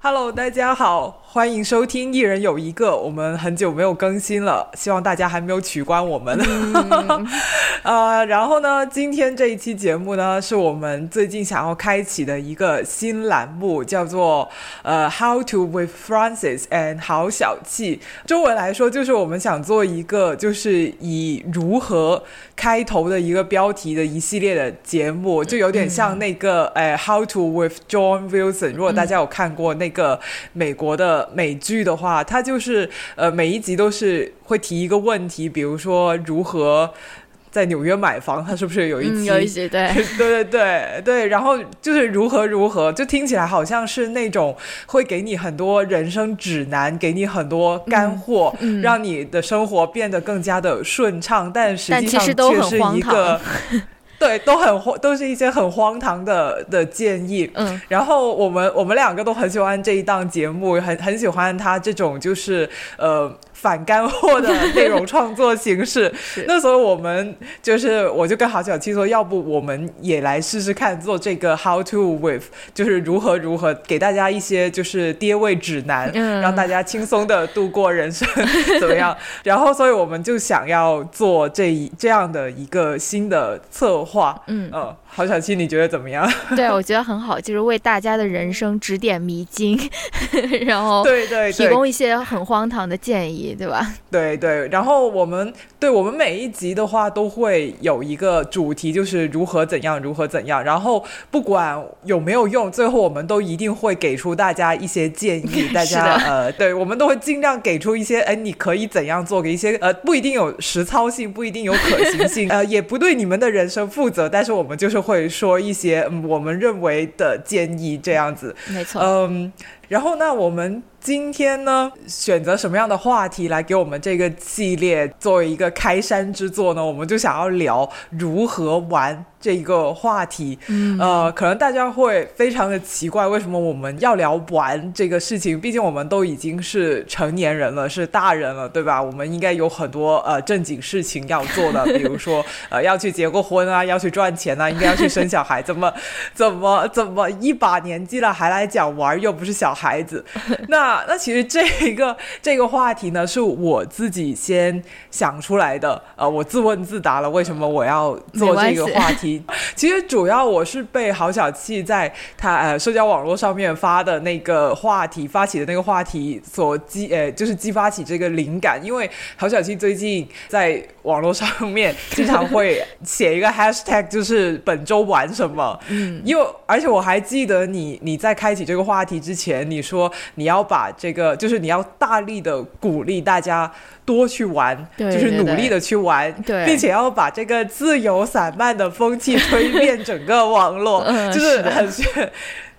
Hello，大家好，欢迎收听《一人有一个》。我们很久没有更新了，希望大家还没有取关我们。呃，然后呢，今天这一期节目呢，是我们最近想要开启的一个新栏目，叫做呃 “How to with Francis and 好小气”。中文来说，就是我们想做一个就是以如何开头的一个标题的一系列的节目，就有点像那个呃 “How to with John Wilson”。如果大家有看过那。个美国的美剧的话，它就是呃每一集都是会提一个问题，比如说如何在纽约买房，它是不是有一集？有一集对 对对对对，然后就是如何如何，就听起来好像是那种会给你很多人生指南，给你很多干货，让你的生活变得更加的顺畅，但实际上却是一个。对，都很荒，都是一些很荒唐的的建议。嗯，然后我们我们两个都很喜欢这一档节目，很很喜欢他这种就是呃。反干货的内容创作形式，那时候我们就是，我就跟郝小七说，要不我们也来试试看做这个 How to with，就是如何如何给大家一些就是跌位指南，嗯让大家轻松的度过人生，怎么样？然后，所以我们就想要做这一这样的一个新的策划，嗯嗯。郝小七，你觉得怎么样？对，我觉得很好，就是为大家的人生指点迷津，然后对对提供一些很荒唐的建议，对吧？对对，然后我们对我们每一集的话都会有一个主题，就是如何怎样，如何怎样。然后不管有没有用，最后我们都一定会给出大家一些建议。大家呃，对我们都会尽量给出一些，哎，你可以怎样做？给一些呃，不一定有实操性，不一定有可行性，呃，也不对你们的人生负责。但是我们就是。会说一些我们认为的建议，这样子，没错，嗯，然后那我们。今天呢，选择什么样的话题来给我们这个系列作为一个开山之作呢？我们就想要聊如何玩这一个话题。嗯，呃，可能大家会非常的奇怪，为什么我们要聊玩这个事情？毕竟我们都已经是成年人了，是大人了，对吧？我们应该有很多呃正经事情要做的，比如说 呃要去结过婚啊，要去赚钱啊，应该要去生小孩。怎么怎么怎么一把年纪了还来讲玩，又不是小孩子？那那那其实这一个这个话题呢，是我自己先想出来的。呃，我自问自答了，为什么我要做这个话题？其实主要我是被郝小气在他呃社交网络上面发的那个话题发起的那个话题所激呃，就是激发起这个灵感。因为郝小气最近在网络上面经常会写一个 hashtag，就是本周玩什么。嗯，因为而且我还记得你你在开启这个话题之前，你说你要把把这个就是你要大力的鼓励大家多去玩，就是努力的去玩，并且要把这个自由散漫的风气推 遍整个网络，就是很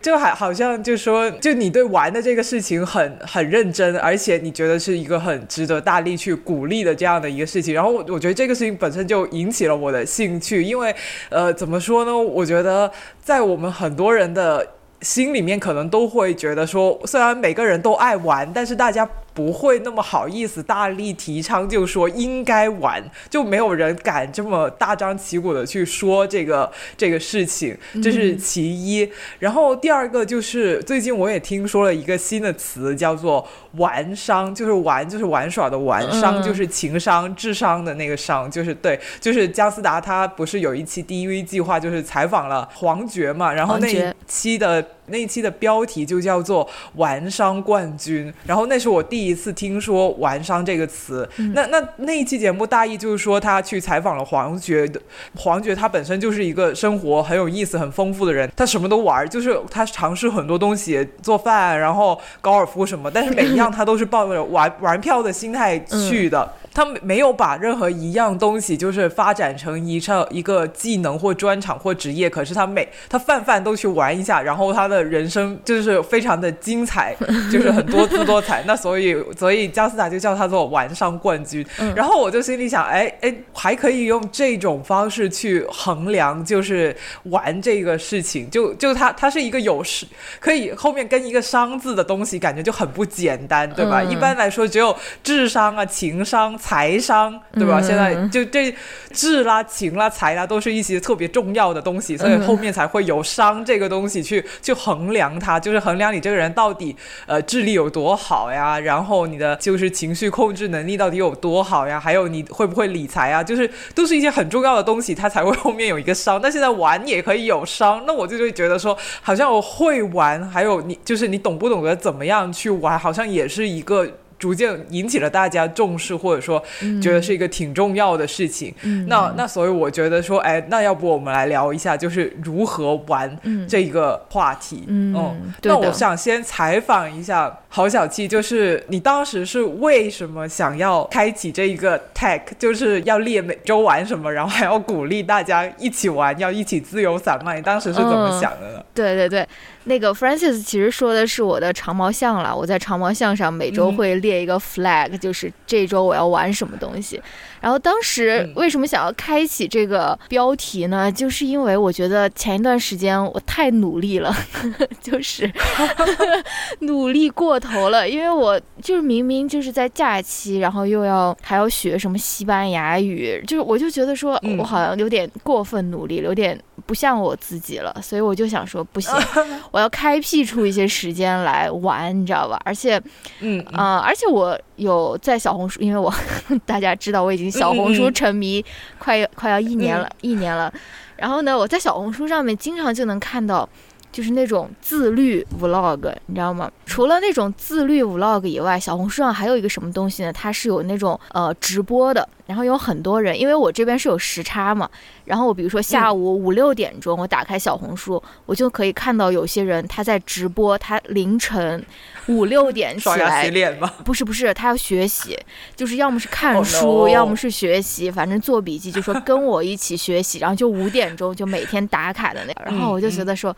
就还好像就说，就你对玩的这个事情很很认真，而且你觉得是一个很值得大力去鼓励的这样的一个事情。然后我我觉得这个事情本身就引起了我的兴趣，因为呃怎么说呢？我觉得在我们很多人的。心里面可能都会觉得说，虽然每个人都爱玩，但是大家。不会那么好意思大力提倡，就说应该玩，就没有人敢这么大张旗鼓的去说这个这个事情，这是其一。然后第二个就是最近我也听说了一个新的词，叫做玩商，就是玩就是玩耍的玩，商就是情商智商的那个商，就是对，就是姜思达他不是有一期 DV 计划，就是采访了黄觉嘛，然后那一期的那一期的标题就叫做玩商冠军，然后那是我第。一次听说“玩商”这个词，那那那一期节目大意就是说，他去采访了黄觉的黄觉，他本身就是一个生活很有意思、很丰富的人，他什么都玩，就是他尝试很多东西，做饭，然后高尔夫什么，但是每一样他都是抱着玩玩票的心态去的。他没有把任何一样东西就是发展成一上一个技能或专场或职业，可是他每他泛泛都去玩一下，然后他的人生就是非常的精彩，就是很多姿多彩。那所以所以姜思达就叫他做玩商冠军。然后我就心里想，哎哎，还可以用这种方式去衡量，就是玩这个事情，就就他他是一个有是可以后面跟一个商字的东西，感觉就很不简单，对吧？一般来说只有智商啊、情商。财商，对吧？嗯现在就这智啦、情啦、财啦，都是一些特别重要的东西，所以嗯后面才会有商这个东西去去衡量它，就是衡量你这个人到底呃智力有多好呀，然后你的就是情绪控制能力到底有多好呀，还有你会不会理财啊，就是都是一些很重要的东西，它才会后面有一个商。但现在玩也可以有商，那我就会觉得说，好像我会玩，还有你就是你懂不懂得怎么样去玩，好像也是一个。逐渐引起了大家重视，或者说觉得是一个挺重要的事情。嗯。那那所以我觉得说，哎，那要不我们来聊一下，就是如何玩这一个话题。嗯那我想先采访一下郝小七，就是你当时是为什么想要开启这一个 tag，就是要列每周玩什么，然后还要鼓励大家一起玩，要一起自由散漫，你当时是怎么嗯。想的呢？对对对，那个 Francis 其实说的是我的长毛象了。我在长毛象上每周嗯会列一个 flag，、就是这周我要玩什么东西。然后当时嗯为什么想要开启这个标题呢？就是因为我觉得前一段时间我太努力了，就是 努力过头了。因为我就是明明就是在假期，然后又要还要学什么西班牙语，就是我就觉得说嗯我好像有点过分努力了，有点不像我自己了，所以我就想说不行，我要开辟出一些时间来玩，你知道吧？而且，嗯嗯啊、而且我有在小红书，因为我 大家知道我已经小红书沉迷快快要一年了，一年了。然后呢，我在小红书上面经常就能看到。就是那种自律 vlog，你知道吗？除了那种自律 vlog 以外，小红书上还有一个什么东西呢？它是有那种呃直播的，然后有很多人，因为我这边是有时差嘛，然后我比如说下午五六点钟，我打开小红书，我就可以看到有些人他在直播，他凌晨五六 点起刷牙洗来，脸吗？不是不是，他要学习，就是要么是看 Oh 书要么是学习，反正做笔记，就说 跟我一起学习，然后就五点钟就每天打卡的那个，然后我就觉得说。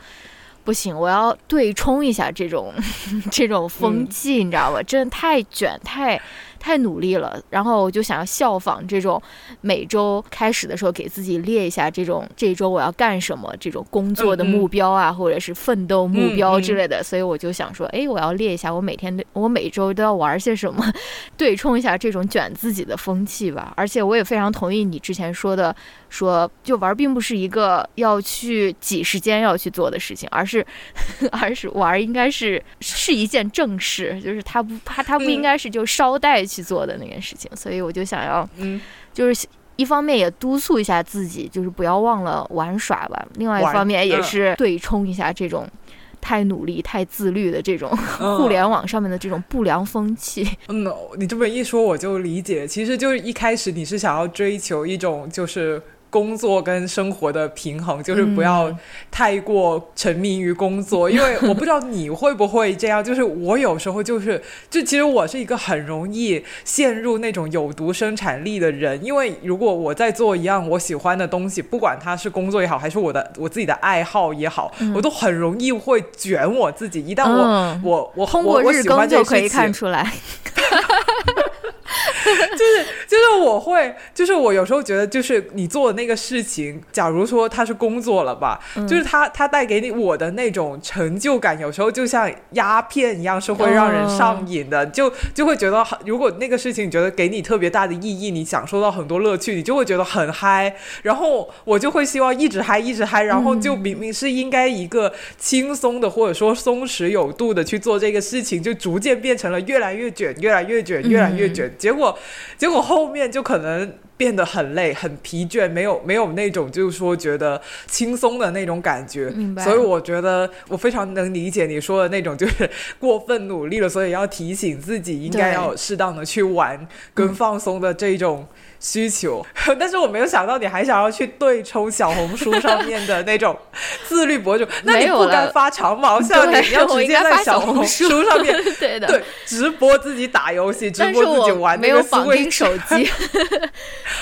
不行，我要对冲一下这种 这种风气，你知道吧？真的太卷，太太努力了。然后我就想要效仿这种每周开始的时候给自己列一下这种这一周我要干什么这种工作的目标啊，或者是奋斗目标之类的。所以我就想说，哎，我要列一下我每天的我每周都要玩些什么，对冲一下这种卷自己的风气吧。而且我也非常同意你之前说的，说就玩并不是一个要去挤时间要去做的事情，而是 而是玩应该是是一件正事，就是他不它它不应该是就捎带去做的那件事情。所以我就想要嗯，就是。一方面也督促一下自己，就是不要忘了玩耍吧。另外一方面也嗯是对冲一下这种太努力、太自律的这种嗯互联网上面的这种不良风气。嗯，你这么一说我就理解，其实就是一开始你是想要追求一种就是。工作跟生活的平衡，就是不要嗯太过沉迷于工作，因为 我不知道你会不会这样。就是我有时候就是，就其实我是一个很容易陷入那种有毒生产力的人，因为如果我在做一样我喜欢的东西，不管它是工作也好，还是我的我自己的爱好也好，嗯我都很容易会卷我自己。一旦我、嗯我我通过日我我喜欢更就可以看出来。就是就是我会，就是我有时候觉得，就是你做的那个事情，假如说它是工作了吧，嗯。就是它它带给你我的那种成就感，有时候就像鸦片一样，是会让人上瘾的，就就会觉得很，如果那个事情你觉得给你特别大的意义，你享受到很多乐趣，你就会觉得很嗨，然后我就会希望一直嗨，一直嗨，然后就明明是应该一个轻松的或者说松弛有度的去做这个事情，就逐渐变成了越来越卷，越来越卷，越来越卷，结果结果后面就可能变得很累、很疲倦，没有没有那种就是说觉得轻松的那种感觉。明白所以我觉得我非常能理解你说的那种，就是过分努力了，所以要提醒自己应该要适当的去玩跟放松的这种。需求，但是我没有想到你还想要去对冲小红书上面的那种自律博主，那你没有了。不该发长毛像你，对你要直接在小红书书。上面 对的，对直播自己打游戏，直播自己玩那个没有绑定手机，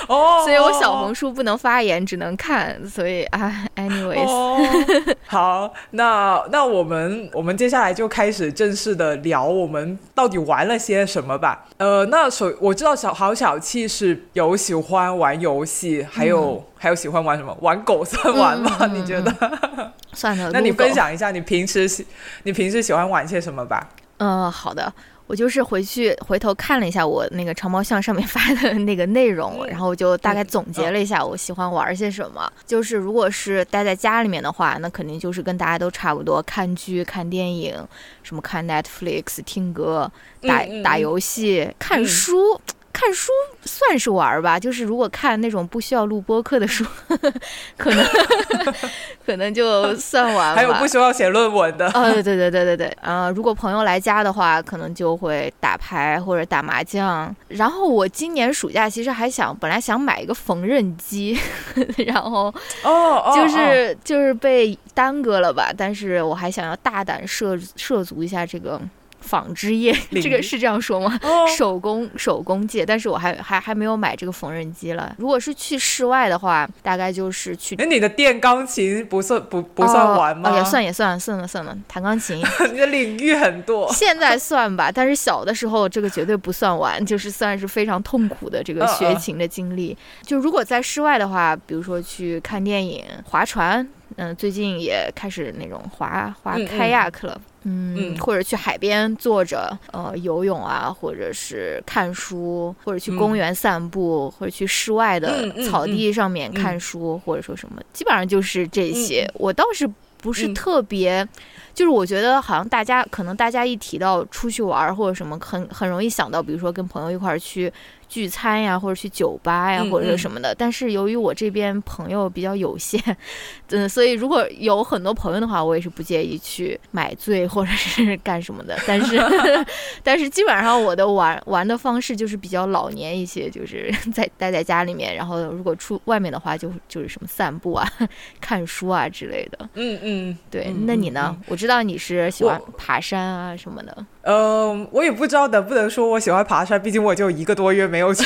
哦，所以我小红书不能发言，只能看。所以啊，anyways，哦，好，那那我们我们接下来就开始正式的聊我们到底玩了些什么吧。呃，那首我知道小好小气是有喜欢玩游戏，还有、还有喜欢玩什么？玩狗算玩吗？你觉得？算了，那你分享一下你平时喜你平时喜欢玩些什么吧？嗯，好的。我就是回去回头看了一下我那个长毛象上面发的那个内容，然后我就大概总结了一下我喜欢玩些什么。就是如果是待在家里面的话，那肯定就是跟大家都差不多，看剧、看电影，什么看 Netflix、听歌、打打游戏、看书。看书算是玩吧，就是如果看那种不需要录播课的书，可能 可能就算玩。还有不需要写论文的。呃，对对对对对。呃，如果朋友来家的话，可能就会打牌或者打麻将。然后我今年暑假其实还想，本来想买一个缝纫机，然后哦，就是就是被耽搁了吧。但是我还想要大胆涉涉足一下这个。纺织业，这个是这样说吗？手工手工界，但是我还还还没有买这个缝纫机了。如果是去室外的话，大概就是去。那，你的电钢琴不算不不算玩吗？也算也算算了算了，弹钢琴。你的领域很多。现在算吧，但是小的时候这个绝对不算玩，就是算是非常痛苦的这个学琴的经历。就如果在室外的话，比如说去看电影、划船，嗯，最近也开始那种划划开亚克了。嗯，或者去海边坐着，呃，游泳啊，或者是看书，或者去公园散步，或者去室外的草地上面看书，或者说什么，基本上就是这些。我倒是不是特别，就是我觉得好像大家可能大家一提到出去玩或者什么，很很容易想到，比如说跟朋友一块儿去。聚餐呀，或者去酒吧呀，或者什么的。但是由于我这边朋友比较有限，嗯，所以如果有很多朋友的话，我也是不介意去买醉或者是干什么的。但是，但是基本上我的玩玩的方式就是比较老年一些，就是在待在家里面。然后如果出外面的话，就就是什么散步啊、看书啊之类的。嗯嗯，对。那你呢？我知道你是喜欢爬山啊什么的。嗯，我也不知道能不能说我喜欢爬山，毕竟我就一个多月没有去，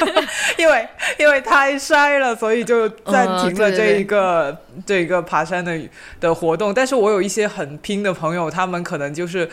因为因为太晒了，所以就暂停了这一个这一个爬山的的活动。但是我有一些很拼的朋友，他们可能就是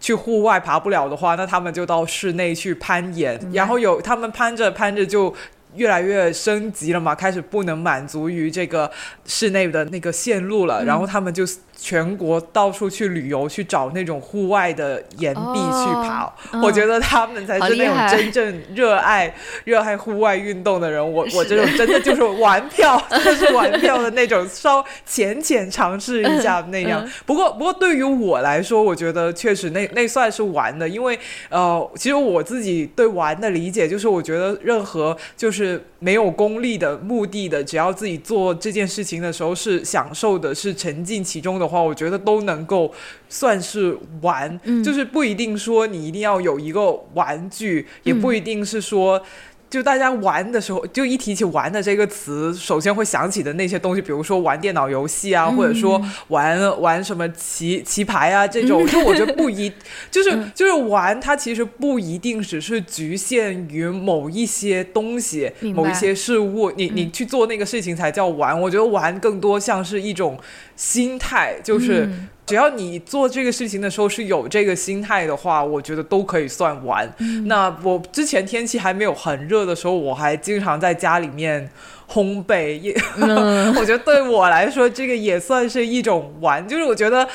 去户外爬不了的话，那他们就到室内去攀岩，然后有他们攀着攀着就。越来越升级了嘛，开始不能满足于这个室内的那个线路了，然后他们就。全国到处去旅游，去找那种户外的岩壁去爬。我觉得他们才是那种真正热爱热爱户外运动的人。我我这种真的就是玩票，真的是玩票的那种，稍浅浅尝试一下那样。不过不过对于我来说，我觉得确实那那算是玩的，因为呃，其实我自己对玩的理解就是，我觉得任何就是没有功利的目的的，只要自己做这件事情的时候是享受的，是沉浸其中的。话我觉得都能够算是玩，就是不一定说你一定要有一个玩具，也不一定是说。就大家玩的时候，就一提起“玩”的这个词，首先会想起的那些东西，比如说玩电脑游戏啊，或者说玩玩什么棋棋牌啊这种。就我觉得不一，就是 就是玩，它其实不一定只是局限于某一些东西、某一些事物。你你去做那个事情才叫玩。我觉得玩更多像是一种心态，就是。只要你做这个事情的时候是有这个心态的话，我觉得都可以算玩。那我之前天气还没有很热的时候，我还经常在家里面烘焙，也 我觉得对我来说这个也算是一种玩。就是我觉得。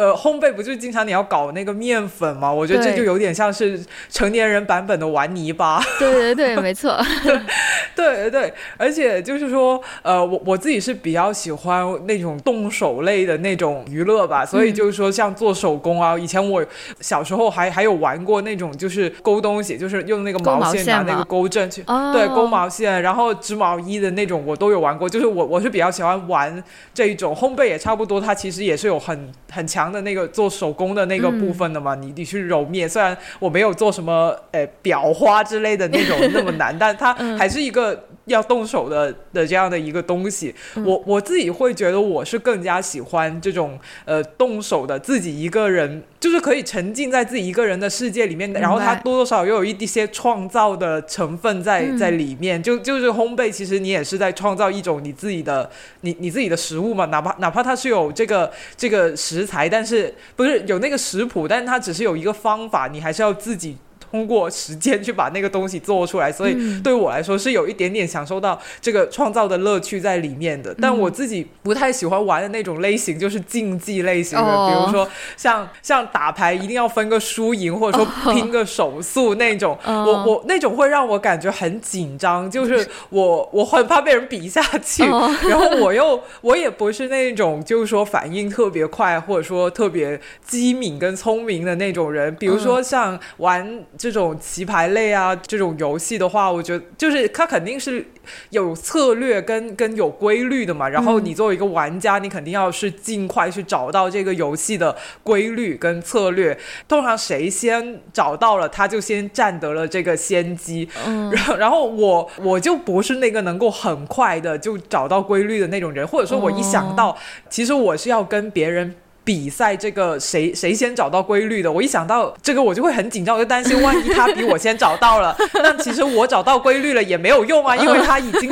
呃，烘焙不就经常你要搞那个面粉吗？我觉得这就有点像是成年人版本的玩泥巴。对对对，没错。对对对，而且就是说，呃，我我自己是比较喜欢那种动手类的那种娱乐吧，所以就是说像做手工啊，以前我小时候还还有玩过那种就是勾东西，就是用那个毛线拿那个钩针去，对，勾毛线，然后织毛衣的那种我都有玩过。就是我我是比较喜欢玩这一种烘焙，也差不多，它其实也是有很很强。的那个做手工的那个部分的嘛，你你去揉面，虽然我没有做什么诶裱花之类的那种 那么难，但它还是一个要动手的的这样的一个东西。我我自己会觉得我是更加喜欢这种呃动手的，自己一个人就是可以沉浸在自己一个人的世界里面，然后它多多少少又有一些创造的成分在在里面。就就是烘焙，其实你也是在创造一种你自己的你你自己的食物嘛，哪怕哪怕它是有这个这个食材，但但是不是有那个食谱，但是它只是有一个方法，你还是要自己通过时间去把那个东西做出来，所以对我来说是有一点点享受到这个创造的乐趣在里面的。但我自己不太喜欢玩的那种类型，就是竞技类型的，比如说像像打牌一定要分个输赢，或者说拼个手速那种，我我那种会让我感觉很紧张，就是我我很怕被人比下去，然后我又我也不是那种就是说反应特别快，或者说特别机敏跟聪明的那种人，比如说像玩这种棋牌类啊这种游戏的话，我觉得就是它肯定是有策略跟跟有规律的嘛，然后你作为一个玩家，你肯定要是尽快去找到这个游戏的规律跟策略，通常谁先找到了，他就先占得了这个先机。嗯，然 后然后我我就不是那个能够很快的就找到规律的那种人，或者说我一想到，其实我是要跟别人。比赛这个谁谁先找到规律的？我一想到这个，我就会很紧张，我就担心万一他比我先找到了，那其实我找到规律了也没有用啊，因为他已经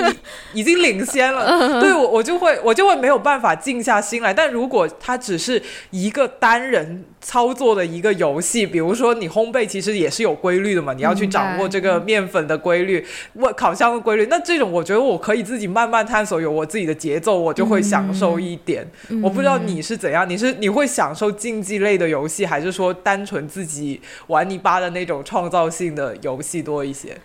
已经领先了。对我我就会我就会没有办法静下心来。但如果他只是一个单人。操作的一个游戏，比如说你烘焙其实也是有规律的嘛，你要去掌握这个面粉的规律，我烤箱的规律。那这种我觉得我可以自己慢慢探索，有我自己的节奏，我就会享受一点。我不知道你是怎样，你是你会享受竞技类的游戏，还是说单纯自己玩泥巴的那种创造性的游戏多一些？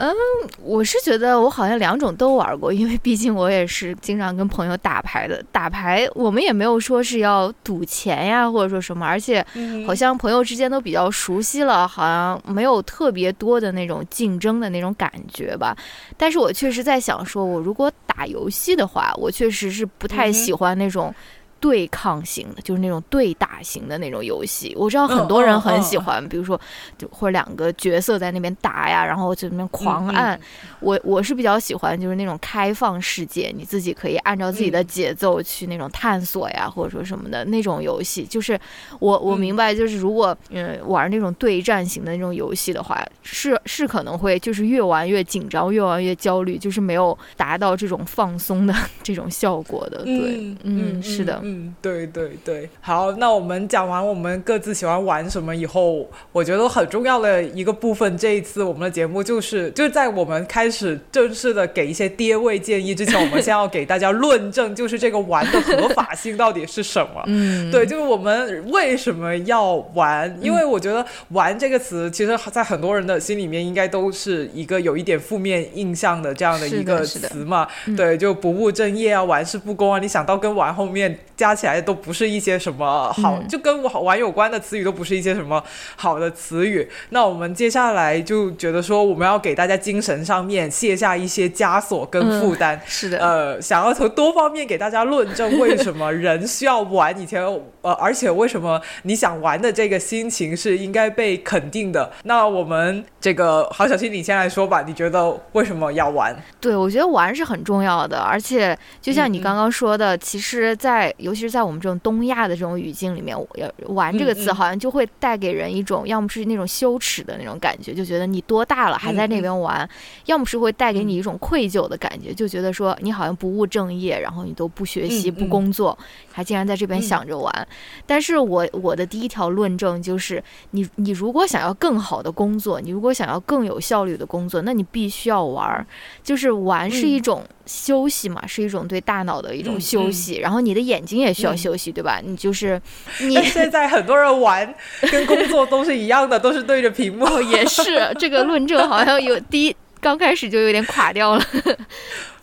嗯，我是觉得我好像两种都玩过，因为毕竟我也是经常跟朋友打牌的。打牌我们也没有说是要赌钱呀，或者说什么，而且好像朋友之间都比较熟悉了，好像没有特别多的那种竞争的那种感觉吧。但是我确实在想，说我如果打游戏的话，我确实是不太喜欢那种。对抗型的，就是那种对打型的那种游戏，我知道很多人很喜欢，比如说，就或者两个角色在那边打呀，然后就那边狂按。我我是比较喜欢，就是那种开放世界，你自己可以按照自己的节奏去那种探索呀，或者说什么的那种游戏。就是我我明白，就是如果嗯玩那种对战型的那种游戏的话，是是可能会就是越玩越紧张，越玩越焦虑，就是没有达到这种放松的 这种效果的。对，嗯，是的。嗯，对对对，好，那我们讲完我们各自喜欢玩什么以后，我觉得很重要的一个部分，这一次我们的节目就是就是在我们开始正式的给一些爹位建议之前，我们先要给大家论证，就是这个玩的合法性到底是什么？嗯，对，就是我们为什么要玩？因为我觉得“玩”这个词，其实在很多人的心里面，应该都是一个有一点负面印象的这样的一个词嘛。对，就不务正业啊，玩世不恭啊，你想到跟玩后面。加起来都不是一些什么好，就跟我玩有关的词语都不是一些什么好的词语。那我们接下来就觉得说，我们要给大家精神上面卸下一些枷锁跟负担。是的，呃，想要从多方面给大家论证为什么人需要玩。以前呃，而且为什么你想玩的这个心情是应该被肯定的。那我们这个郝小新，你先来说吧。你觉得为什么要玩？对，我觉得玩是很重要的。而且就像你刚刚说的，其实，在尤其是在我们这种东亚的这种语境里面，要玩这个词好像就会带给人一种，要么是那种羞耻的那种感觉，就觉得你多大了还在那边玩；要么是会带给你一种愧疚的感觉，就觉得说你好像不务正业，然后你都不学习、不工作，还竟然在这边想着玩。但是我我的第一条论证就是，你你如果想要更好的工作，你如果想要更有效率的工作，那你必须要玩，就是玩是一种。休息嘛，是一种对大脑的一种休息，然后你的眼睛也需要休息，对吧？你就是 你现在很多人玩跟工作都是一样的，都是对着屏幕。也是 这个论证好像有第一刚开始就有点垮掉了，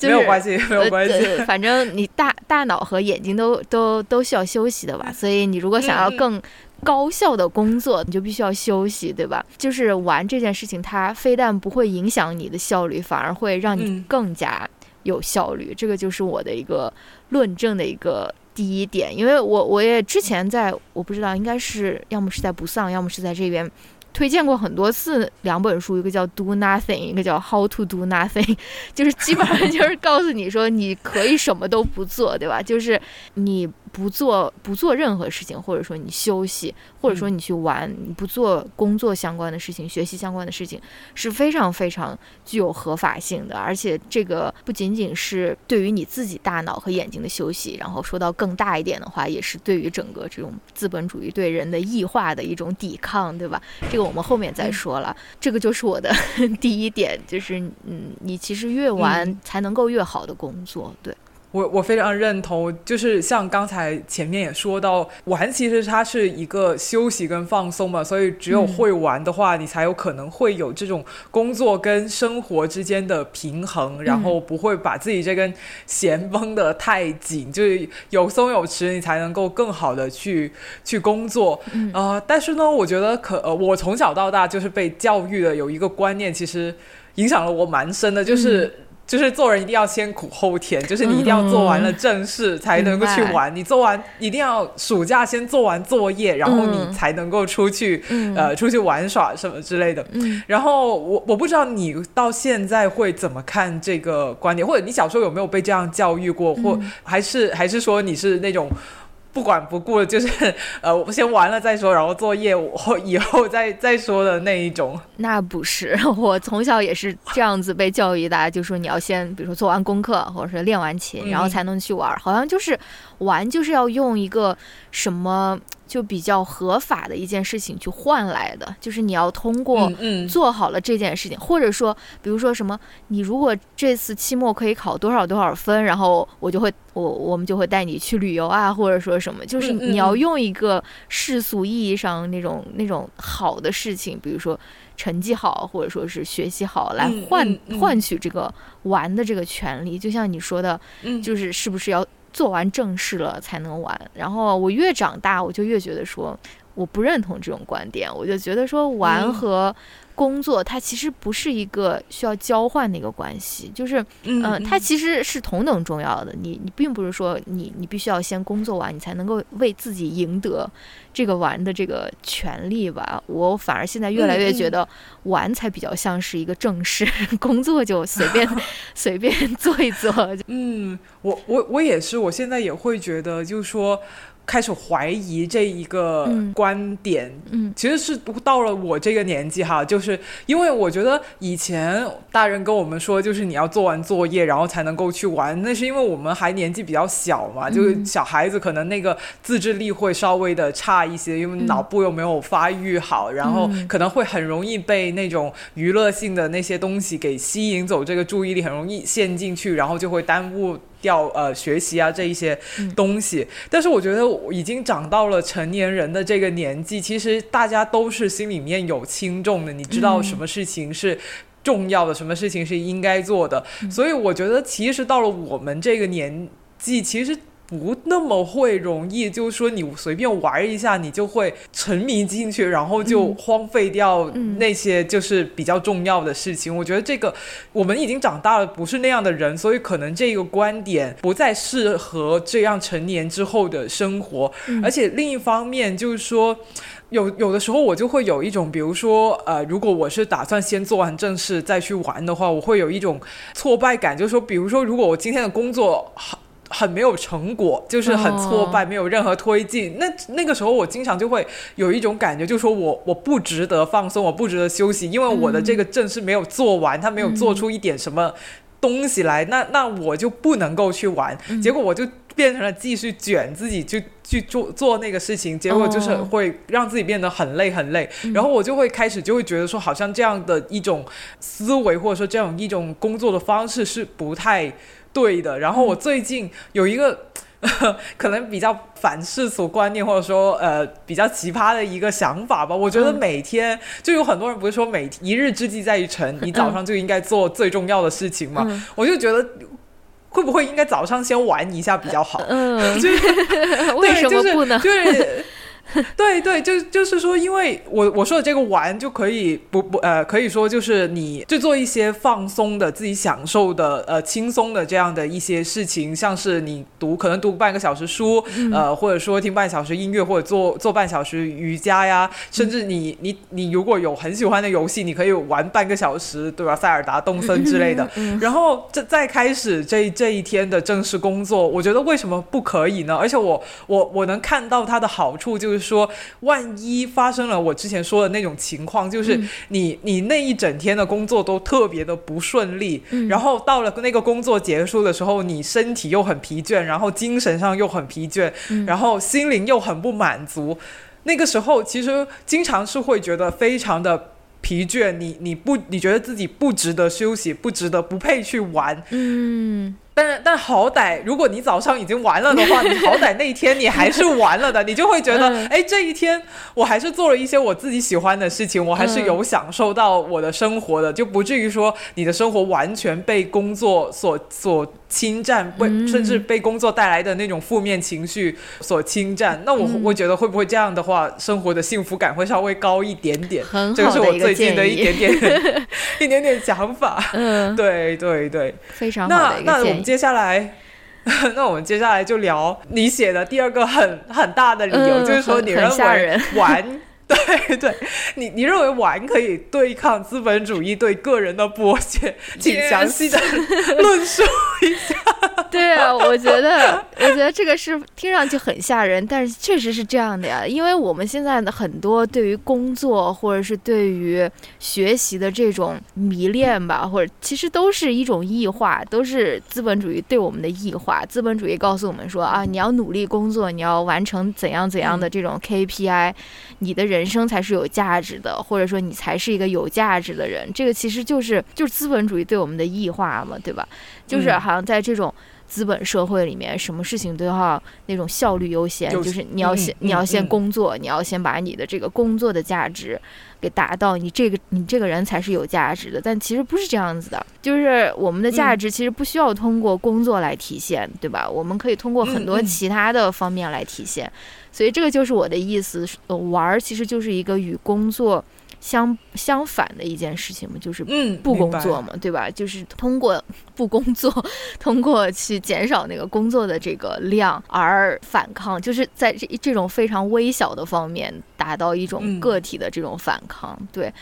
没有关系，没有关系，反正你大大脑和眼睛都都都需要休息的吧。所以你如果想要更高效的工作，你就必须要休息，对吧？就是玩这件事情，它非但不会影响你的效率，反而会让你更加。有效率，这个就是我的一个论证的一个第一点，因为我我也之前在我不知道，应该是要么是在不丧，要么是在这边推荐过很多次两本书，一个叫 Do Nothing，一个叫 How to Do Nothing，就是基本上就是告诉你说你可以什么都不做，对吧？就是你。不做不做任何事情，或者说你休息，或者说你去玩，你不做工作相关的事情、学习相关的事情，是非常非常具有合法性的。而且这个不仅仅是对于你自己大脑和眼睛的休息，然后说到更大一点的话，也是对于整个这种资本主义对人的异化的一种抵抗，对吧？这个我们后面再说了。这个就是我的 第一点，就是嗯，你其实越玩才能够越好的工作，对。我我非常认同，就是像刚才前面也说到，玩其实它是一个休息跟放松嘛，所以只有会玩的话，你才有可能会有这种工作跟生活之间的平衡，然后不会把自己这根弦绷得太紧，就是有松有弛，你才能够更好的去去工作。呃，但是呢，我觉得可呃，我从小到大就是被教育的有一个观念，其实影响了我蛮深的，就是。就是做人一定要先苦后甜，就是你一定要做完了正事才能够去玩。你做完一定要暑假先做完作业，然后你才能够出去呃出去玩耍什么之类的。然后我我不知道你到现在会怎么看这个观点，或者你小时候有没有被这样教育过，或还是还是说你是那种。不管不顾，就是 呃，我先完了再说，然后作业我以后再再说的那一种。那不是，我从小也是这样子被教育的，就说你要先，比如说做完功课，或者是练完琴，然后才能去玩。好像就是玩，就是要用一个什么。就比较合法的一件事情去换来的，就是你要通过做好了这件事情，或者说，比如说什么，你如果这次期末可以考多少多少分，然后我就会我我们就会带你去旅游啊，或者说什么，就是你要用一个世俗意义上那种那种好的事情，比如说成绩好，或者说是学习好，来换换取这个玩的这个权利。就像你说的，就是是不是要？做完正事了才能玩，然后我越长大，我就越觉得说我不认同这种观点，我就觉得说玩和。工作它其实不是一个需要交换的一个关系，就是，嗯，它其实是同等重要的。你你并不是说你你必须要先工作完，你才能够为自己赢得这个玩的这个权利吧？我反而现在越来越觉得玩才比较像是一个正事，工作就随便 随便做一做。嗯，我我我也是，我现在也会觉得，就是说。开始怀疑这一个观点，嗯，其实是到了我这个年纪哈，就是因为我觉得以前大人跟我们说，就是你要做完作业，然后才能够去玩，那是因为我们还年纪比较小嘛，就是小孩子可能那个自制力会稍微的差一些，因为脑部又没有发育好，然后可能会很容易被那种娱乐性的那些东西给吸引走这个注意力，很容易陷进去，然后就会耽误。要呃学习啊这一些东西，但是我觉得已经长到了成年人的这个年纪，其实大家都是心里面有轻重的，你知道什么事情是重要的，什么事情是应该做的，所以我觉得其实到了我们这个年纪，其实。不那么会容易，就是说你随便玩一下，你就会沉迷进去，然后就荒废掉那些就是比较重要的事情。我觉得这个我们已经长大了，不是那样的人，所以可能这个观点不再适合这样成年之后的生活。而且另一方面，就是说有有的时候我就会有一种，比如说呃，如果我是打算先做完正事再去玩的话，我会有一种挫败感，就是说，比如说如果我今天的工作好。很没有成果，就是很挫败，没有任何推进。那那个时候，我经常就会有一种感觉，就说我我不值得放松，我不值得休息，因为我的这个正事没有做完，他没有做出一点什么东西来，那那我就不能够去玩。结果我就变成了继续卷自己，就去做做那个事情，结果就是会让自己变得很累很累。然后我就会开始就会觉得说，好像这样的一种思维或者说这样一种工作的方式是不太。对的，然后我最近有一个 可能比较反世俗观念，或者说呃比较奇葩的一个想法吧。我觉得每天就有很多人不是说每一日之计在于晨，你早上就应该做最重要的事情嘛？我就觉得会不会应该早上先玩一下比较好？嗯，为什么不能？对。对对，就就是说，因为我我说的这个玩就可以不不呃，可以说就是你就做一些放松的、自己享受的、呃轻松的这样的一些事情，像是你读可能读半个小时书，呃，或者说听半小时音乐，或者做做半小时瑜伽呀，甚至你你你如果有很喜欢的游戏，你可以玩半个小时，对吧？塞尔达、动森之类的。然后这再开始这这一天的正式工作，我觉得为什么不可以呢？而且我我我能看到它的好处就是。说，万一发生了我之前说的那种情况，就是你你那一整天的工作都特别的不顺利，然后到了那个工作结束的时候，你身体又很疲倦，然后精神上又很疲倦，然后心灵又很不满足。那个时候其实经常是会觉得非常的疲倦，你你不你觉得自己不值得休息，不值得不配去玩，嗯，但但好歹，如果你早上已经完了的话，你好歹那一天你还是完了的，你就会觉得，嗯哎，这一天我还是做了一些我自己喜欢的事情，我还是嗯有享受到我的生活的，就不至于说你的生活完全被工作所所侵占，被、嗯甚至被工作带来的那种负面情绪所侵占。那我嗯我觉得会不会这样的话，生活的幸福感会稍微高一点点？很这个是我最近，的一点点 一点点想法。嗯，对对对。非常好那的一个建议。那我们接下来，那我们接下来就聊你写的第二个很很大的理由，嗯就是说你认为玩。对对，你你认为玩可以对抗资本主义对个人的剥削，请详细的 论述一下。对啊，我觉得，我觉得这个是听上去很吓人，但是确实是这样的呀。因为我们现在的很多对于工作或者是对于学习的这种迷恋吧，或者其实都是一种异化，都是资本主义对我们的异化。资本主义告诉我们说啊，你要努力工作，你要完成怎样怎样的这种 KPI，你的人生才是有价值的，或者说你才是一个有价值的人。这个其实就是就是资本主义对我们的异化嘛，对吧？就是嗯好像在这种资本社会里面，什么事情都要那种效率优先，就就是你要嗯先、你要先嗯工作，你要先把你的这个工作的价值给达到，你这个你这个人才是有价值的。但其实不是这样子的，就是我们的价嗯值其实不需要通过工作来体现，对吧？我们可以通过很多其他的方面来体现。所以这个就是我的意思，呃玩儿其实就是一个与工作相相反的一件事情嘛，就是嗯，不工作嘛，对吧？就是通过 不工作，通过去减少那个工作的这个量而反抗，就是在这这种非常微小的方面达到一种嗯个体的这种反抗，对。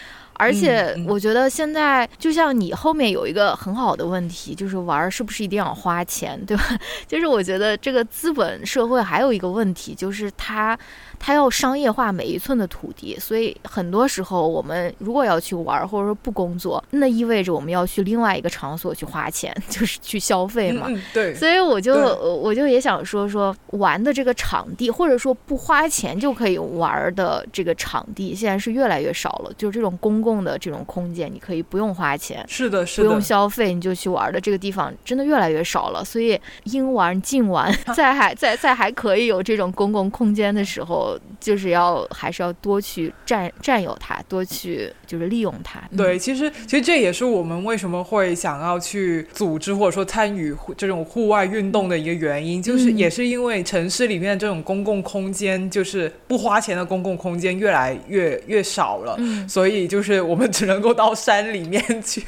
而且我觉得现在，就像你后面有一个很好的问题，就是玩儿是不是一定要花钱，对吧？就是我觉得这个资本社会还有一个问题，就是它它要商业化每一寸的土地，所以很多时候我们如果要去玩儿或者说不工作，那意味着我们要去另外一个场所去花钱，就是去消费嘛。对，所以我就我就也想说说玩的这个场地，或者说不花钱就可以玩儿的这个场地，现在是越来越少了。就是这种公共的这种空间，你可以不用花钱。是的，是的不用，消费你就去玩的这个地方，真的越来越少了。所以应玩尽玩，在还在在还可以有这种公共空间的时候，就是要还是要多去占占有它，多去就是利用它。嗯。对，其实其实这也是我们为什么会想要去组织或者说参与这种户外运动的一个原因，就是嗯。也是因为城市里面这种公共空间，就是不花钱的公共空间越来越越少了。嗯。所以就是我们只能够到山里面 去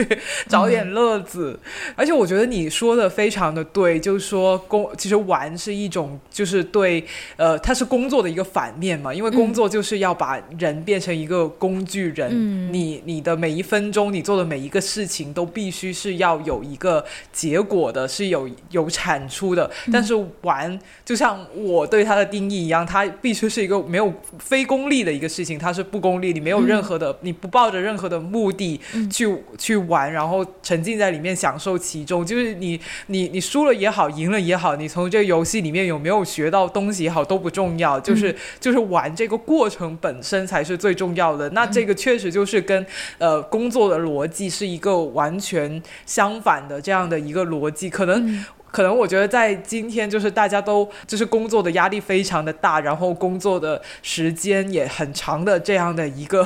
找点乐子，而且我觉得你说的非常的对，就是说工其实玩是一种就是对呃它是工作的一个反面嘛，因为工作就是要把人变成一个工具人，嗯你你的每一分钟你做的每一个事情都必须是要有一个结果的，是有有产出的，但是玩就像我对它的定义一样，它必须是一个没有非功利的一个事情，它是不功利，你没有任何的，你不抱着任何的目的嗯。去、去玩，然后沉浸在里面享受其中，就是你你你输了也好，赢了也好，你从这个游戏里面有没有学到东西也好都不重要，就是、就是玩这个过程本身才是最重要的。那这个确实就是跟呃工作的逻辑是一个完全相反的这样的一个逻辑，可能。嗯可能我觉得在今天，就是大家都就是工作的压力非常的大，然后工作的时间也很长的这样的一个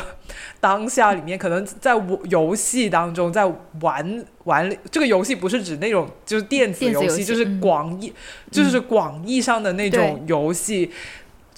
当下里面，可能在我游戏当中，在玩玩这个游戏不是指那种就是电子游戏，游戏就是嗯广义，就是广义上的那种游戏。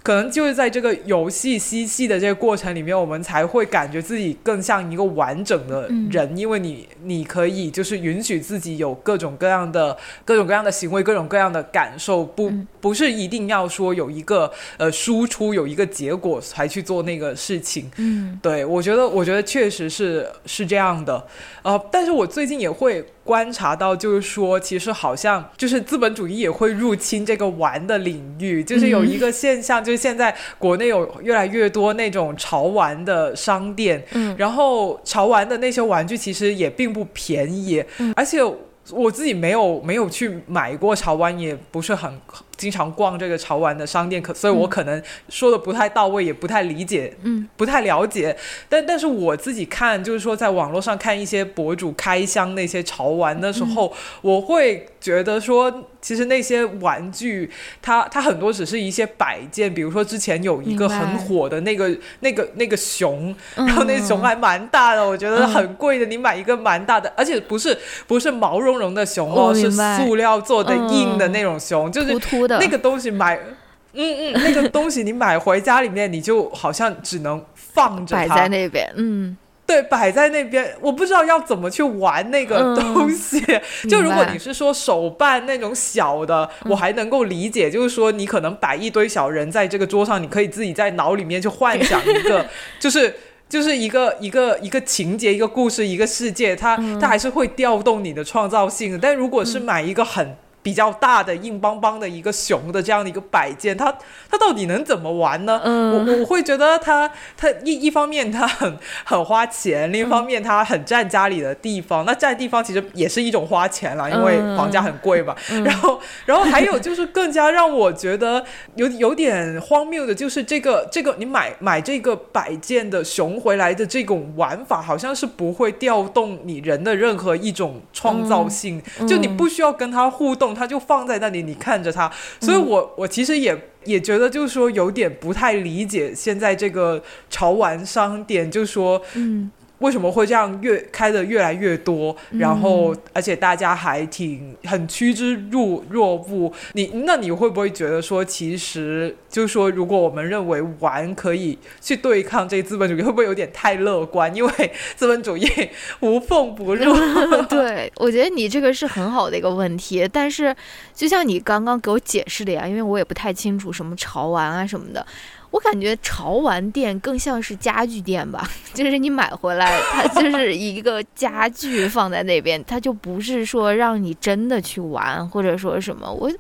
可能就是在这个游戏嬉戏的这个过程里面，我们才会感觉自己更像一个完整的人，因为你你可以就是允许自己有各种各样的各种各样的行为，各种各样的感受，不、嗯。不是一定要说有一个呃输出有一个结果才去做那个事情。嗯。对我觉得，我觉得确实是是这样的，呃，但是我最近也会观察到，就是说，其实好像就是资本主义也会入侵这个玩的领域，就是有一个现象，就是现在国内有越来越多那种潮玩的商店，嗯然后潮玩的那些玩具其实也并不便宜，嗯而且。我自己没有没有去买过潮玩，也不是很经常逛这个潮玩的商店，可所以我可能说的不太到位，也不太理解，嗯，不太了解。但但是我自己看，就是说在网络上看一些博主开箱那些潮玩的时候，我会觉得说。其实那些玩具，它它很多只是一些摆件，比如说之前有一个很火的那个那个那个熊，然后那熊还蛮大的，我觉得很贵的。你买一个蛮大的，而且不是不是毛茸茸的熊哦，是塑料做的硬的那种熊，就是那个东西买，嗯嗯，那个东西你买回家里面，你就好像只能放着摆在那边，嗯。对，摆在那边，我不知道要怎么去玩那个东西。就如果你是说手办那种小的，我还能够理解，就是说你可能摆一堆小人在这个桌上，你可以自己在脑里面去幻想一个，就是就是一个一个一个情节、一个故事、一个世界，它它还是会调动你的创造性。但如果是买一个很。比较大的硬邦邦的一个熊的这样的一个摆件，它它到底能怎么玩呢？我我会觉得它它一一方面它很 很花钱，另一方面它很占家里的地方。那占地方其实也是一种花钱了，因为房价很贵嘛。然后然后还有就是更加让我觉得有有点荒谬的，就是这个这个你买买这个摆件的熊回来的这种玩法，好像是不会调动你人的任何一种创造性，就你不需要跟它互动。他就放在那里，你看着他，所以我我其实也也觉得，就是说有点不太理解现在这个潮玩商店，就是说，嗯。为什么会这样越开的越来越多？然后，而且大家还挺很趋之若若鹜。你那你会不会觉得说，其实就是说，如果我们认为玩可以去对抗这资本主义，会不会有点太乐观？因为资本主义无缝不入。对，我觉得你这个是很好的一个问题。但是，就像你刚刚给我解释的呀，因为我也不太清楚什么潮玩啊什么的。我感觉潮玩店更像是家具店吧，就是你买回来，它就是一个家具放在那边，它就不是说让你真的去玩或者说什么。我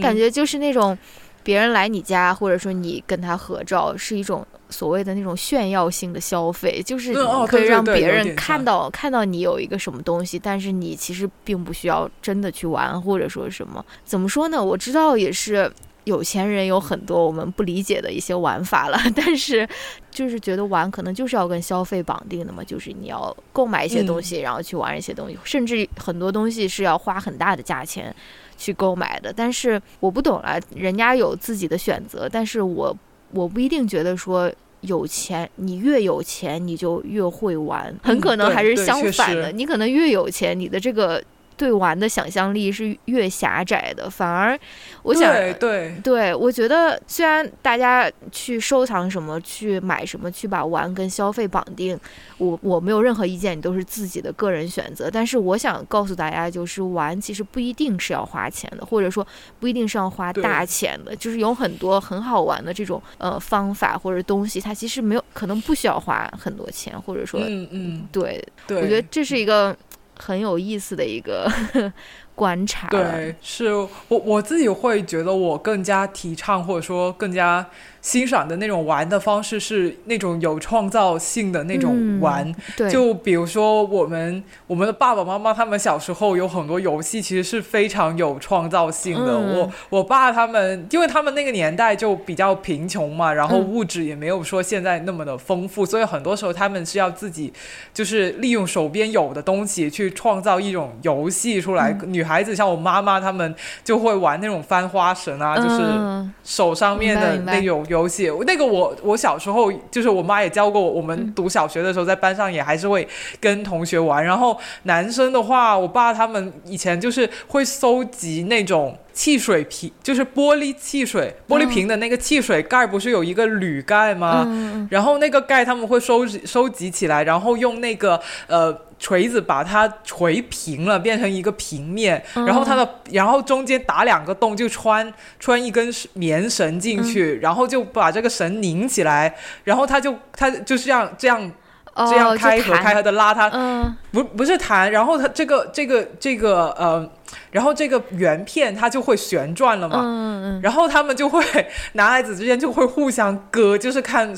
感觉就是那种别人来你家，或者说你跟他合照，是一种所谓的那种炫耀性的消费，就是可以让别人看到看到你有一个什么东西，但是你其实并不需要真的去玩或者说什么。怎么说呢？我知道也是。有钱人有很多我们不理解的一些玩法了，但是就是觉得玩可能就是要跟消费绑定的嘛，就是你要购买一些东西，然后去玩一些东西，甚至很多东西是要花很大的价钱去购买的。但是我不懂了，人家有自己的选择，但是我我不一定觉得说有钱，你越有钱你就越会玩，很可能还是相反的，你可能越有钱，你的这个。对玩的想象力是越狭窄的，反而，我想，对对，我觉得虽然大家去收藏什么、去买什么、去把玩跟消费绑定，我我没有任何意见，你都是自己的个人选择。但是我想告诉大家，就是玩其实不一定是要花钱的，或者说不一定是要花大钱的，就是有很多很好玩的这种呃方法或者东西，它其实没有可能不需要花很多钱，或者说，嗯嗯，对，对，我觉得这是一个。很有意思的一个观察。对，是我我自己会觉得，我更加提倡或者说更加。欣赏的那种玩的方式是那种有创造性的那种玩，对就比如说我们我们的爸爸妈妈他们小时候有很多游戏，其实是非常有创造性的。我我爸他们，因为他们那个年代就比较贫穷嘛，然后物质也没有说现在那么的丰富，所以很多时候他们是要自己就是利用手边有的东西去创造一种游戏出来。女孩子像我妈妈他们就会玩那种翻花绳啊，就是手上面的那种。游戏那个我我小时候就是我妈也教过我，我们读小学的时候在班上也还是会跟同学玩。然后男生的话，我爸他们以前就是会收集那种汽水瓶，就是玻璃汽水玻璃瓶的那个汽水盖，不是有一个铝盖吗？然后那个盖他们会收集收集起来，然后用那个呃。锤子把它锤平了，变成一个平面，然后它的，然后中间打两个洞，就穿穿一根棉绳进去，然后就把这个绳拧起来，然后它就它就是这样这样这样开合开合的拉它，不不是弹，然后它这个这个这个呃，然后这个圆片它就会旋转了嘛，然后他们就会男孩子之间就会互相割，就是看。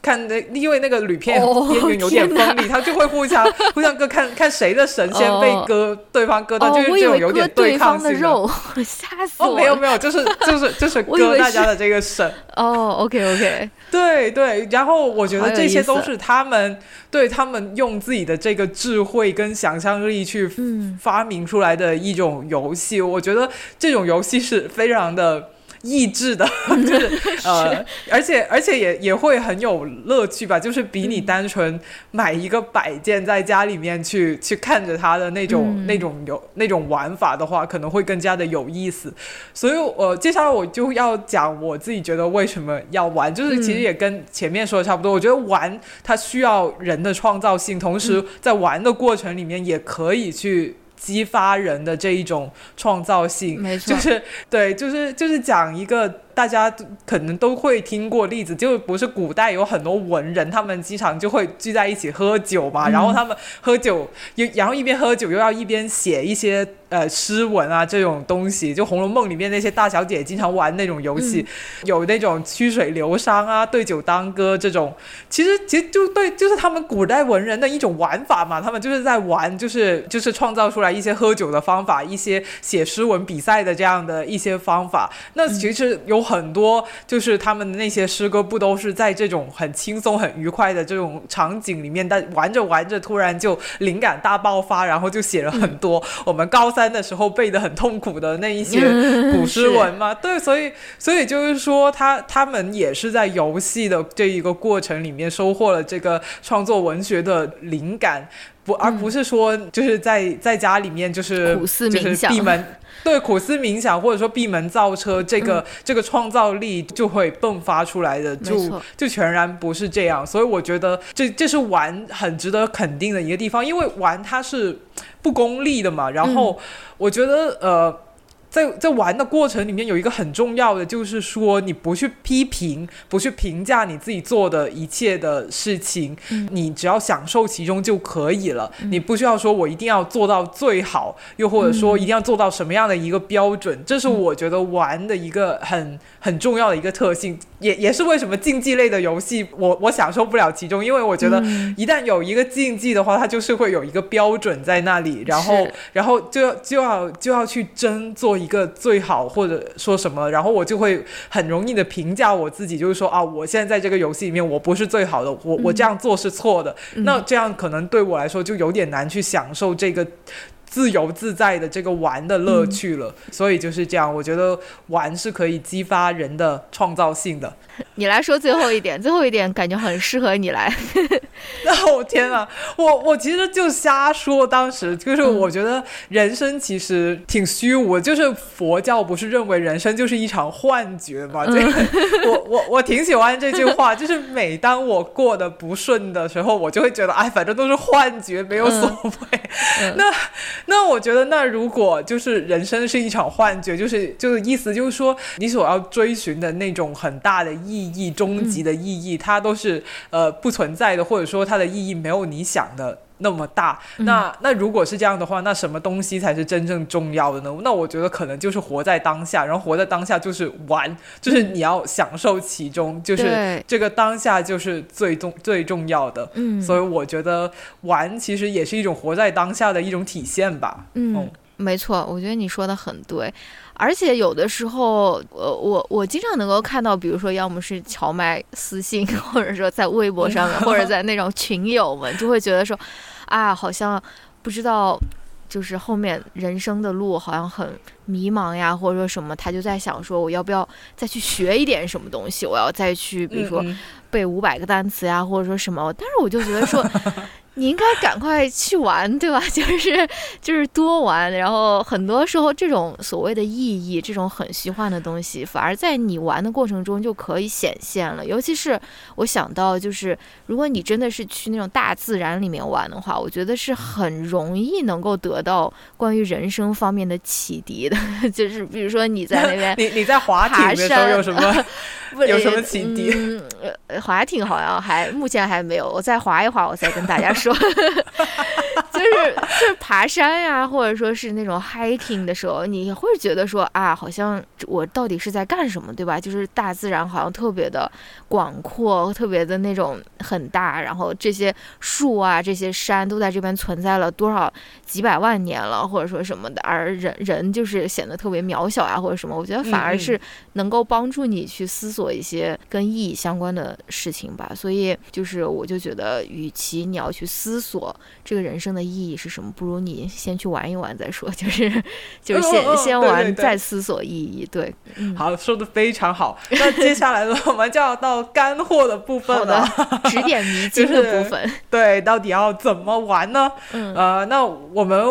看那，因为那个铝片哦边缘有点锋利，他就会互相 互相割，看看谁的神仙被割，对方割到，哦就，是这种有点对方抗性的肉，吓死我哦，没有没有，就是就是就是 割大家的这个神。哦，OK OK，对对，然后我觉得这些都是他们对他们用自己的这个智慧跟想象力去嗯发明出来的一种游戏。我觉得这种游戏是非常的。益智的，就是呃，而且而且也也会很有乐趣吧，就是比你单纯买一个摆件在家里面去去看着它的那种、嗯那种有那种玩法的话，可能会更加的有意思。所以，呃，接下来我就要讲我自己觉得为什么要玩，就是其实也跟前面说的差不多。我觉得玩它需要人的创造性，同时在玩的过程里面也可以去。激发人的这一种创造性，没错。就是对，就是就是讲一个大家可能都会听过例子，就不是古代有很多文人，他们经常就会聚在一起喝酒嘛，嗯。然后他们喝酒又然后一边喝酒又要一边写一些呃诗文啊这种东西，就《红楼梦》里面那些大小姐经常玩那种游戏，有那种曲水流觞啊、对酒当歌这种，其实其实就对，就是他们古代文人的一种玩法嘛，他们就是在玩，就是就是创造出来一些喝酒的方法，一些写诗文比赛的这样的一些方法。那其实有很多，就是他们的那些诗歌，不都是在这种很轻松、很愉快的这种场景里面，但玩着玩着，突然就灵感大爆发，然后就写了很多我们高三的时候背的很痛苦的那一些 古诗文嘛。对，所以所以就是说他，他们也是在游戏的这一个过程里面收获了这个创作文学的灵感。不，而不是说就是在在家里面就是就是闭门对苦思冥想，或者说闭门造车，这个、这个创造力就会迸发出来的，就就全然不是这样。所以我觉得这这是玩很值得肯定的一个地方，因为玩它是不功利的嘛。然后我觉得呃。在在玩的过程里面，有一个很重要的，就是说你不去批评，不去评价你自己做的一切的事情，你只要享受其中就可以了。你不需要说我一定要做到最好，又或者说一定要做到什么样的一个标准，这是我觉得玩的一个很很重要的一个特性，也也是为什么竞技类的游戏我我享受不了其中，因为我觉得一旦有一个竞技的话，它就是会有一个标准在那里，然后然后就要就要就要去争做一个最好，或者说什么，然后我就会很容易的评价我自己，就是说啊，我现在在这个游戏里面我不是最好的，我我这样做是错的，那这样可能对我来说就有点难去享受这个。自由自在的这个玩的乐趣了，所以就是这样。我觉得玩是可以激发人的创造性的。你来说最后一点，最后一点感觉很适合你来。那我天啊，我我其实就瞎说，当时就是嗯我觉得人生其实挺虚无的，就是佛教不是认为人生就是一场幻觉嘛？这个我我我挺喜欢这句话，就是每当我过得不顺的时候，我就会觉得哎，反正都是幻觉，没有所谓。那那我觉得，那如果就是人生是一场幻觉，就是就是意思就是说，你所要追寻的那种很大的意义、终极的意义，它都是呃不存在的，或者说它的意义没有你想的。那么大，那那如果是这样的话，那什么东西才是真正重要的呢？那我觉得可能就是活在当下，然后活在当下就是玩，就是你要享受其中，就是这个当下就是最重最重要的。嗯所以我觉得玩其实也是一种活在当下的一种体现吧。嗯，没错，我觉得你说的很对。而且有的时候，呃，我我经常能够看到，比如说，要么是荞麦私信，或者说在微博上面，或者在那种群友们，就会觉得说，啊，好像不知道，就是后面人生的路好像很迷茫呀，或者说什么，他就在想说，我要不要再去学一点什么东西？我要再去，比如说背五百个单词呀，或者说什么。但是我就觉得说，你应该赶快去玩，对吧？就是就是多玩，然后很多时候这种所谓的意义，这种很虚幻的东西，反而在你玩的过程中就可以显现了。尤其是我想到，就是如果你真的是去那种大自然里面玩的话，我觉得是很容易能够得到关于人生方面的启迪的。就是比如说你在那边 你你在滑爬艇的时候山有什么？不有什么启迪嗯，呃滑艇好像还目前还没有，我再滑一滑，我再跟大家说。就是就是就是爬山呀，或者说是那种 hiking 的时候，你会觉得说啊，好像我到底是在干什么，对吧？就是大自然好像特别的广阔，特别的那种很大，然后这些树啊，这些山都在这边存在了多少几百万年了，或者说什么的，而人人就是显得特别渺小啊，或者什么。我觉得反而是能够帮助你去思索一些跟意义相关的事情吧。所以就是我就觉得，与其你要去思索这个人生的意义是什么，不如你先去玩一玩再说。就是就是先先玩再思索意义。对，好，说的非常好。那接下来呢，我们就要到干货的部分了，指点迷津的部分。对，到底要怎么玩呢？呃，那我们。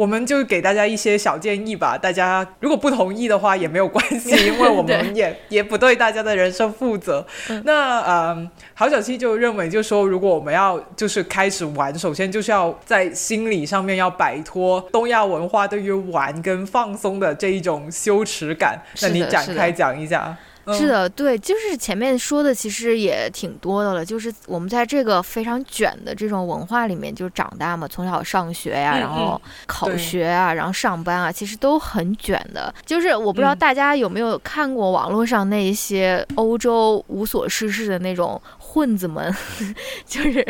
我们就给大家一些小建议吧，大家如果不同意的话也没有关系，因为我们也也不对大家的人生负责。那嗯，郝小七就认为，就说如果我们要就是开始玩，首先就是要在心理上面要摆脱东亚文化对于玩跟放松的这一种羞耻感。那你展开讲一下。是的，对，就是前面说的，其实也挺多的了。就是我们在这个非常卷的这种文化里面，就是长大嘛，从小上学呀，然后考学啊，然后上班啊，其实都很卷的。就是我不知道大家有没有看过网络上那一些欧洲无所事事的那种。混子们，就是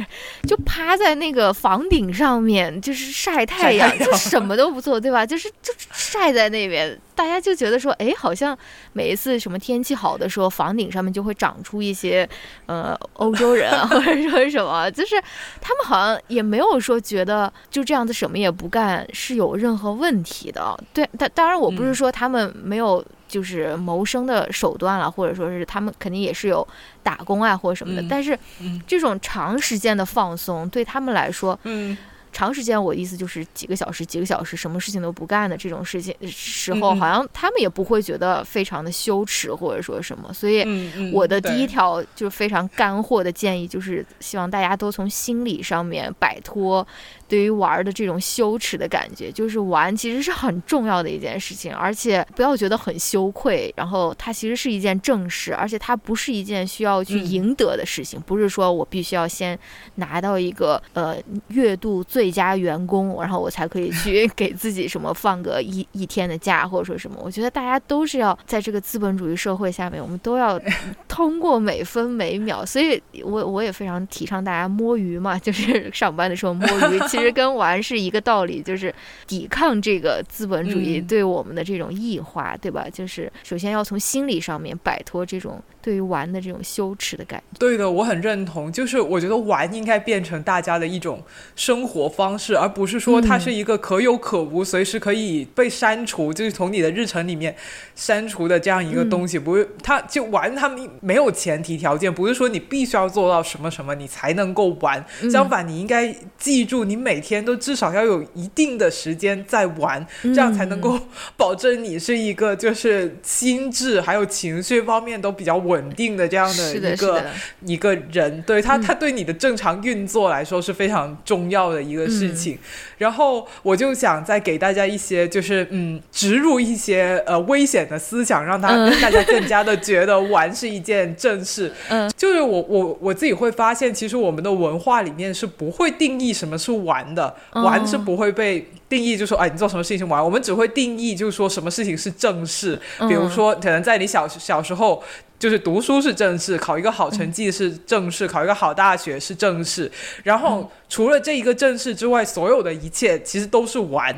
就趴在那个房顶上面，就是晒太阳，就什么都不做，对吧？就是就晒在那边，大家就觉得说，哎，好像每一次什么天气好的时候，房顶上面就会长出一些呃欧洲人啊，或者说什么，就是他们好像也没有说觉得就这样子什么也不干是有任何问题的。对，但当然我不是说他们没有。就是谋生的手段了，或者说是他们肯定也是有打工啊，或者什么的。但是，这种长时间的放松对他们来说，嗯。长时间，我意思就是几个小时，几个小时，什么事情都不干的这种事情时候，好像他们也不会觉得非常的羞耻或者说什么。所以，我的第一条就是非常干货的建议，就是希望大家都从心理上面摆脱对于玩的这种羞耻的感觉。就是玩其实是很重要的一件事情，而且不要觉得很羞愧。然后，它其实是一件正事，而且它不是一件需要去赢得的事情。不是说我必须要先拿到一个呃月度最。最佳员工，然后我才可以去 给自己什么放个一一天的假，或者说什么。我觉得大家都是要在这个资本主义社会下面，我们都要 通过每分每秒。所以，我我也非常提倡大家摸鱼嘛，就是上班的时候摸鱼，其实跟玩是一个道理，就是抵抗这个资本主义对我们的这种异化，对吧？就是首先要从心理上面摆脱这种。对于玩的这种羞耻的感觉，对的，我很认同。就是我觉得玩应该变成大家的一种生活方式，而不是说它是一个可有可无、随时可以被删除，就是从你的日程里面删除的这样一个东西。不是，它就玩，它没有前提条件，不是说你必须要做到什么什么你才能够玩。相反，你应该记住，你每天都至少要有一定的时间在玩，这样才能够保证你是一个就是心智还有情绪方面都比较。稳定的这样的一个一个人，对他，他对你的正常运作来说是非常重要的一个事情。然后我就想再给大家一些，就是嗯，植入一些呃危险的思想，让他大家更加的觉得玩是一件正事。嗯，就是我我我自己会发现，其实我们的文化里面是不会定义什么是玩的，玩是不会被。定义就说，哎，你做什么事情玩？我们只会定义，就是说什么事情是正事。比如说，可能在你小小时候，就是读书是正事，考一个好成绩是正事，考一个好大学是正事。然后除了这一个正事之外，所有的一切其实都是玩，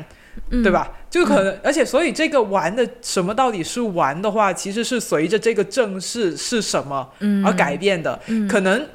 对吧？就可能，而且所以这个玩的什么到底是玩的话，其实是随着这个正事是什么而改变的，可能。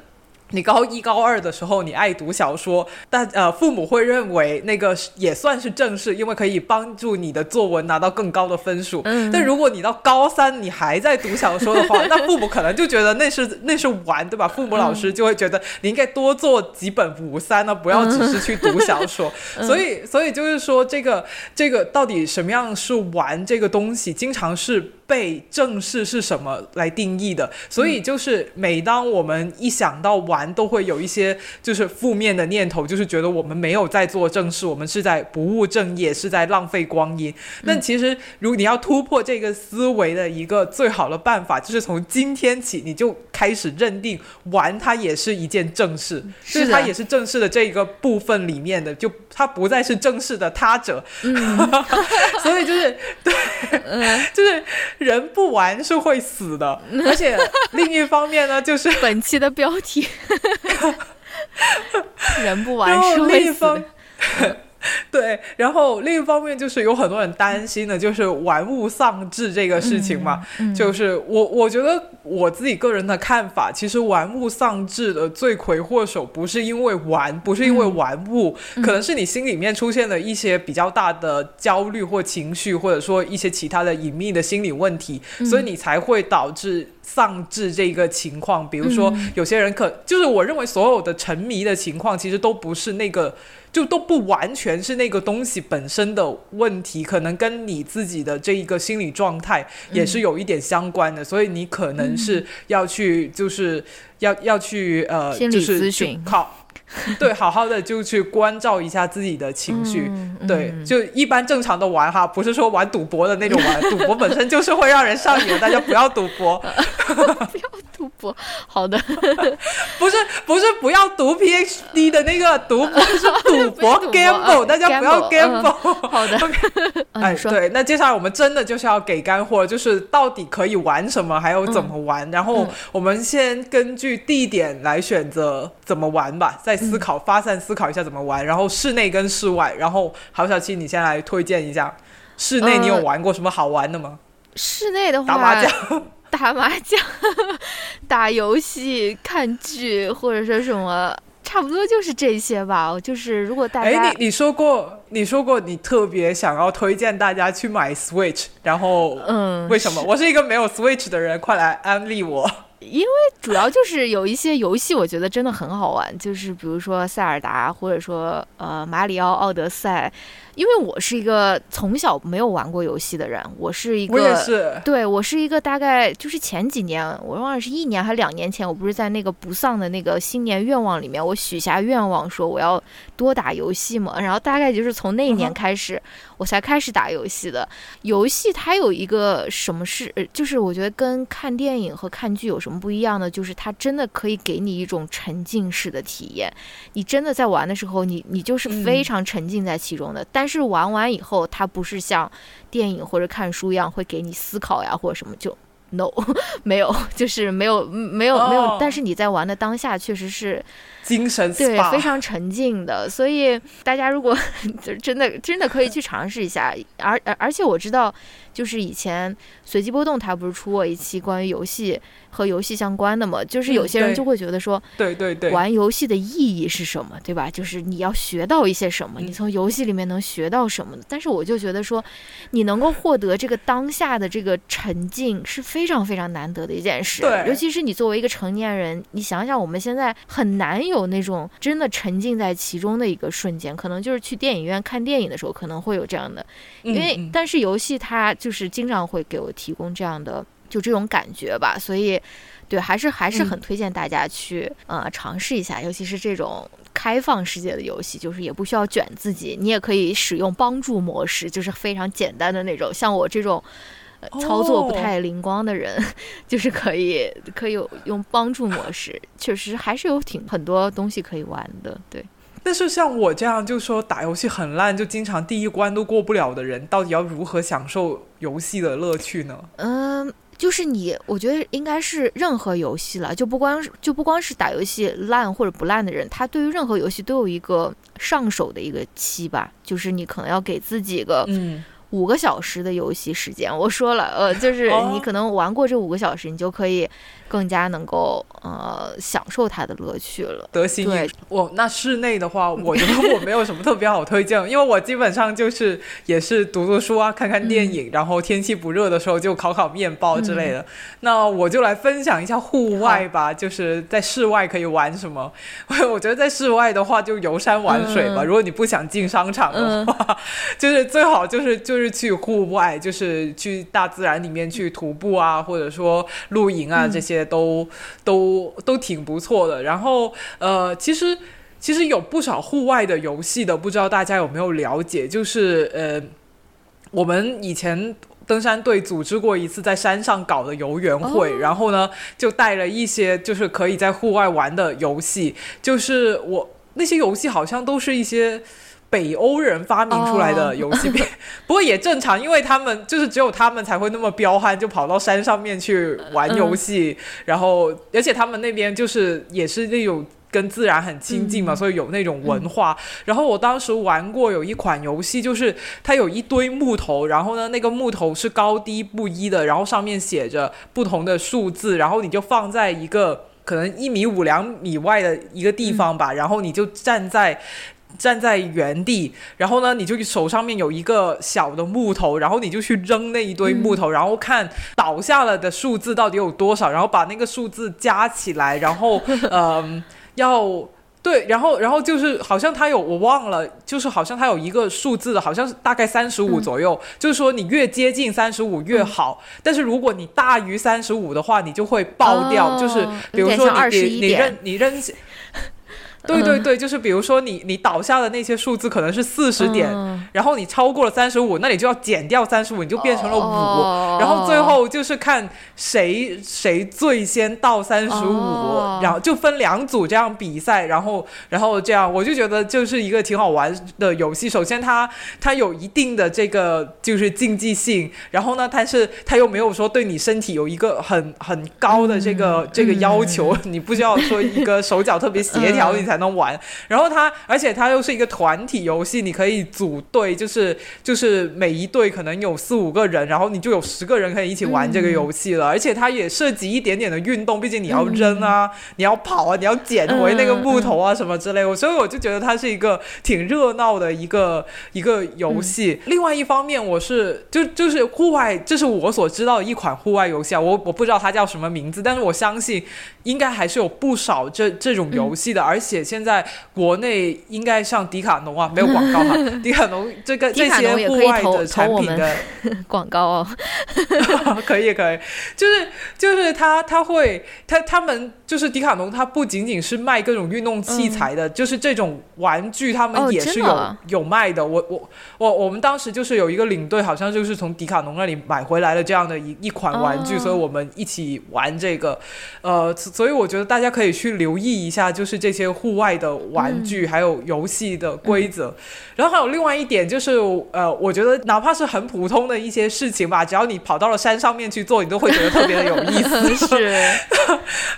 你高一高二的时候，你爱读小说，但呃，父母会认为那个也算是正事，因为可以帮助你的作文拿到更高的分数。但如果你到高三你还在读小说的话，那父母可能就觉得那是那是玩，对吧？父母老师就会觉得你应该多做几本五三呢，不要只是去读小说。所以，所以就是说，这个这个到底什么样是玩这个东西，经常是。被正式是什么来定义的？所以就是每当我们一想到玩玩都会有一些就是负面的念头，就是觉得我们没有在做正事，我们是在不务正业，是在浪费光阴。那其实，如果你要突破这个思维的一个最好的办法，就是从今天起你就开始认定玩它也是一件正事，就是它也是正式的这个部分里面的，就它不再是正式的他者。所以就是对，就是人不玩是会死的，而且另一方面呢，就是 本期的标题，人不玩是会死的。对，然后另一方面就是有很多人担心的，就是玩物丧志这个事情嘛。就是我我觉得我自己个人的看法，其实玩物丧志的罪魁祸首不是因为玩，不是因为玩物，可能是你心里面出现了一些比较大的焦虑或情绪，或者说一些其他的隐秘的心理问题，所以你才会导致丧志这个情况。比如说有些人可就是我认为所有的沉迷的情况，其实都不是那个。就都不完全是那个东西本身的问题，可能跟你自己的这一个心理状态也是有一点相关的，所以你可能是要去，就是要要去呃，就是靠。对，好好的就去关照一下自己的情绪。对，就一般正常的玩哈，不是说玩赌博的那种玩，赌博本身就是会让人上瘾，大家不要赌博，不要赌博。好的，不是不是不要读 PhD 的那个赌 博，是赌博 gamble，大家不要 gamble。好的，哎，对，那接下来我们真的就是要给干货，就是到底可以玩什么，还有怎么玩。然后我们先根据地点来选择怎么玩吧，再。思考发散思考一下怎么玩，然后室内跟室外，然后郝小七，你先来推荐一下室内，你有玩过什么好玩的吗？室内的话，打麻将、打麻将、打游戏、看剧，或者说什么，差不多就是这些吧。就是如果大家，哎，你你说过，你说过你特别想要推荐大家去买 Switch，然后嗯，为什么？我是一个没有 Switch 的人，快来安利我。因为主要就是有一些游戏，我觉得真的很好玩，就是比如说塞尔达，或者说呃马里奥奥德赛。因为我是一个从小没有玩过游戏的人，我是一个，我也是，对我是一个大概就是前几年，我忘了是一年还是两年前，我不是在那个不丧的那个新年愿望里面，我许下愿望说我要多打游戏嘛，然后大概就是从那一年开始，我才开始打游戏的。游戏它有一个什么是，就是我觉得跟看电影和看剧有什么不一样呢，就是它真的可以给你一种沉浸式的体验，你真的在玩的时候，你你就是非常沉浸在其中的，但。是玩完以后，它不是像电影或者看书一样会给你思考呀，或者什么就 no 没有，就是没有没有没有。但是你在玩的当下，确实是精神对非常沉静的。所以大家如果 就真的真的可以去尝试一下。而而而且我知道，就是以前随机波动它不是出过一期关于游戏。和游戏相关的嘛，就是有些人就会觉得说，对对对，玩游戏的意义是什么，对吧？就是你要学到一些什么，你从游戏里面能学到什么但是我就觉得说，你能够获得这个当下的这个沉浸是非常非常难得的一件事。对，尤其是你作为一个成年人，你想想我们现在很难有那种真的沉浸在其中的一个瞬间，可能就是去电影院看电影的时候可能会有这样的，因为但是游戏它就是经常会给我提供这样的。就这种感觉吧，所以，对，还是还是很推荐大家去呃尝试一下，尤其是这种开放世界的游戏，就是也不需要卷自己，你也可以使用帮助模式，就是非常简单的那种。像我这种操作不太灵光的人，就是可以可以用帮助模式，确实还是有挺很多东西可以玩的。对，但是像我这样就说打游戏很烂，就经常第一关都过不了的人，到底要如何享受游戏的乐趣呢？嗯。就是你，我觉得应该是任何游戏了，就不光是就不光是打游戏烂或者不烂的人，他对于任何游戏都有一个上手的一个期吧，就是你可能要给自己一个五个小时的游戏时间。我说了，呃，就是你可能玩过这五个小时，你就可以。更加能够呃享受它的乐趣了。得心应我那室内的话，我觉得我没有什么特别好推荐，因为我基本上就是也是读读书啊，看看电影，然后天气不热的时候就烤烤面包之类的。那我就来分享一下户外吧，就是在室外可以玩什么。我觉得在室外的话，就游山玩水吧。如果你不想进商场的话，就是最好就是就就是去户外，就是去大自然里面去徒步啊，或者说露营啊，这些都都都挺不错的。然后呃，其实其实有不少户外的游戏的，不知道大家有没有了解？就是呃，我们以前。登山队组织过一次在山上搞的游园会，然后呢，就带了一些就是可以在户外玩的游戏，就是我那些游戏好像都是一些北欧人发明出来的游戏，不过也正常，因为他们就是只有他们才会那么彪悍，就跑到山上面去玩游戏，然后而且他们那边就是也是那种。跟自然很亲近嘛，所以有那种文化。然后我当时玩过有一款游戏，就是它有一堆木头，然后呢，那个木头是高低不一的，然后上面写着不同的数字，然后你就放在一个可能一米五两米外的一个地方吧，然后你就站在站在原地，然后呢，你就手上面有一个小的木头，然后你就去扔那一堆木头，然后看倒下了的数字到底有多少，然后把那个数字加起来，然后 嗯。要对，然后然后就是好像他有我忘了，就是好像他有一个数字的，好像是大概三十五左右，就是说你越接近三十五越好，但是如果你大于三十五的话，你就会爆掉，就是比如说你你你扔你扔。对对对，就是比如说你你倒下的那些数字可能是四十点，然后你超过了三十五，那你就要减掉三十五，你就变成了五，然后最后就是看谁谁最先到三十五，然后就分两组这样比赛，然后然后这样，我就觉得就是一个挺好玩的游戏。首先它它有一定的这个就是竞技性，然后呢，但是它又没有说对你身体有一个很很高的这个这个要求，你不需要说一个手脚特别协调你才。能玩，然后它，而且它又是一个团体游戏，你可以组队，就是就是每一队可能有四五个人，然后你就有十个人可以一起玩这个游戏了。而且它也涉及一点点的运动，毕竟你要扔啊，你要跑啊，你要捡回那个木头啊什么之类。的，所以我就觉得它是一个挺热闹的一个一个游戏。另外一方面，我是就就是户外，这是我所知道的一款户外游戏啊。我我不知道它叫什么名字，但是我相信应该还是有不少这这种游戏的，而且。现在国内应该像迪卡侬啊，没有广告哈。迪卡侬这个这些户外的产品的 广告哦，可以可以，就是就是他他会他他们就是迪卡侬，他不仅仅是卖各种运动器材的，就是这种玩具他们也是有有卖的。我我我我们当时就是有一个领队，好像就是从迪卡侬那里买回来了这样的一一款玩具，所以我们一起玩这个。呃，所以我觉得大家可以去留意一下，就是这些户。外的玩具还有游戏的规则，然后还有另外一点就是，呃，我觉得哪怕是很普通的一些事情吧，只要你跑到了山上面去做，你都会觉得特别的有意思。是，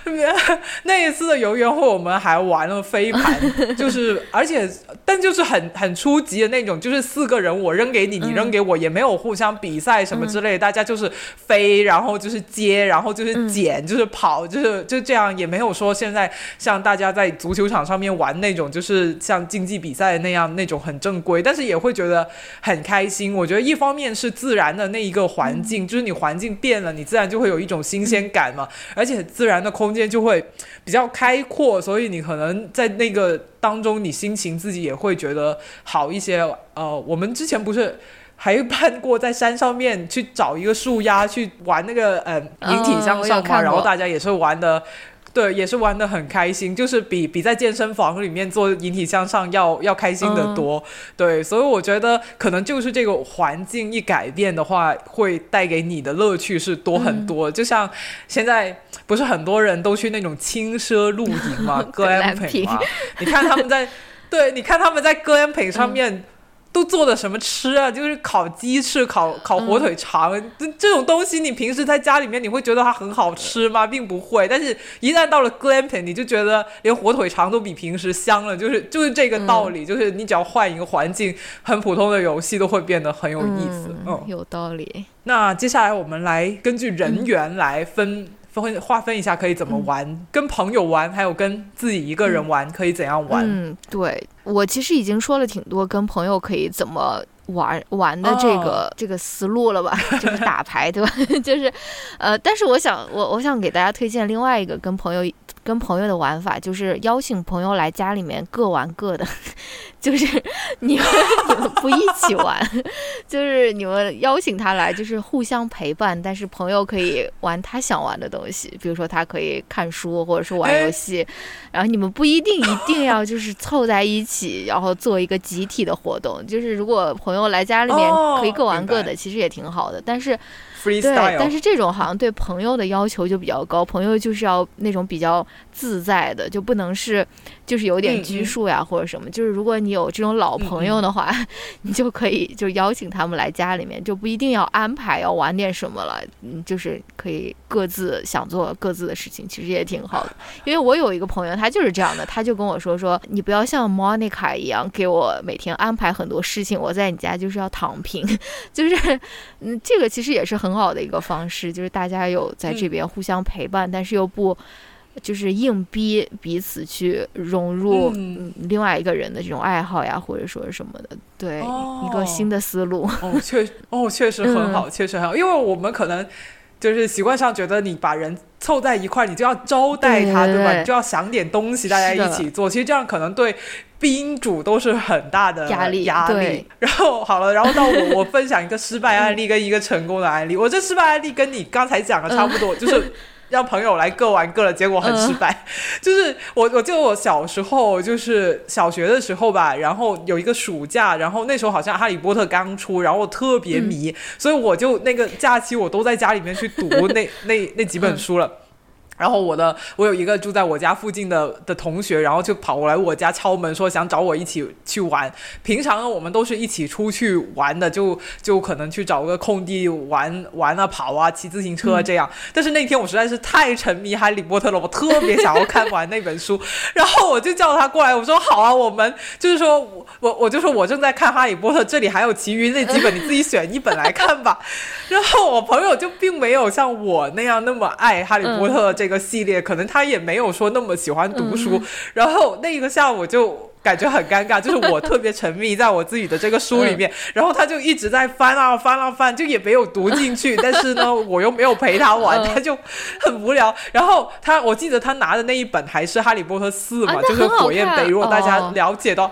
那一次的游园会，我们还玩了飞盘，就是而且但就是很很初级的那种，就是四个人我扔给你，你扔给我，也没有互相比赛什么之类，大家就是飞，然后就是接，然后就是捡，就是跑，就是就这样，也没有说现在像大家在足球场上。上面玩那种就是像竞技比赛那样那种很正规，但是也会觉得很开心。我觉得一方面是自然的那一个环境，就是你环境变了，你自然就会有一种新鲜感嘛。而且自然的空间就会比较开阔，所以你可能在那个当中，你心情自己也会觉得好一些。呃，我们之前不是还办过在山上面去找一个树丫去玩那个呃引体向上嘛，然后大家也是玩的。对，也是玩的很开心，就是比比在健身房里面做引体向上要要开心的多。对，所以我觉得可能就是这个环境一改变的话，会带给你的乐趣是多很多。就像现在不是很多人都去那种轻奢露营嘛，glamping 嘛，你看他们在，对，你看他们在 glamping 上面。都做的什么吃啊？就是烤鸡翅、烤烤火腿肠，这这种东西，你平时在家里面你会觉得它很好吃吗？并不会。但是，一旦到了 glamping，你就觉得连火腿肠都比平时香了。就是就是这个道理。就是你只要换一个环境，很普通的游戏都会变得很有意思。嗯，有道理。那接下来我们来根据人员来分。分划分一下可以怎么玩，跟朋友玩，还有跟自己一个人玩可以怎样玩？嗯，对我其实已经说了挺多跟朋友可以怎么玩玩的这个这个思路了吧，就是打牌对吧？就是，呃，但是我想我我想给大家推荐另外一个跟朋友跟朋友的玩法，就是邀请朋友来家里面各玩各的。就是你们你们不一起玩，就是你们邀请他来，就是互相陪伴，但是朋友可以玩他想玩的东西，比如说他可以看书或者是玩游戏，然后你们不一定一定要就是凑在一起，然后做一个集体的活动。就是如果朋友来家里面可以各玩各的，其实也挺好的，但是。对，但是这种好像对朋友的要求就比较高，朋友就是要那种比较自在的，就不能是。就是有点拘束呀，或者什么。就是如果你有这种老朋友的话，你就可以就邀请他们来家里面，就不一定要安排要玩点什么了。嗯，就是可以各自想做各自的事情，其实也挺好的。因为我有一个朋友，他就是这样的，他就跟我说说，你不要像 Monica 一样给我每天安排很多事情，我在你家就是要躺平。就是嗯，这个其实也是很好的一个方式，就是大家有在这边互相陪伴，但是又不。就是硬逼彼此去融入另外一个人的这种爱好呀，或者说什么的，对一个新的思路。哦，确哦，确实很好，确实很好。因为我们可能就是习惯上觉得你把人凑在一块，你就要招待他，对吧？你就要想点东西，大家一起做。其实这样可能对宾主都是很大的压力。压力。然后好了，然后到我，我分享一个失败案例跟一个成功的案例。我这失败案例跟你刚才讲的差不多，就是。让朋友来各玩各的，结果很失败。就是我，我记得我小时候，就是小学的时候吧，然后有一个暑假，然后那时候好像《哈利波特》刚出，然后我特别迷，所以我就那个假期我都在家里面去读那 那那几本书了。然后我的我有一个住在我家附近的的同学，然后就跑过来我家敲门，说想找我一起去玩。平常呢，我们都是一起出去玩的，就就可能去找个空地玩玩啊、跑啊、骑自行车这样。但是那天我实在是太沉迷《哈利波特》了，我特别想要看完那本书，然后我就叫他过来，我说好啊，我们就是说我我就说我正在看《哈利波特》，这里还有其余那几本，你自己选一本来看吧。然后我朋友就并没有像我那样那么爱《哈利波特》个系列，可能他也没有说那么喜欢读书。然后那一个下午就感觉很尴尬，就是我特别沉迷在我自己的这个书里面，然后他就一直在翻啊翻啊翻，就也没有读进去。但是呢，我又没有陪他玩，他就很无聊。然后他，我记得他拿的那一本还是《哈利波特四》嘛，就是火焰杯。如果大家了解到，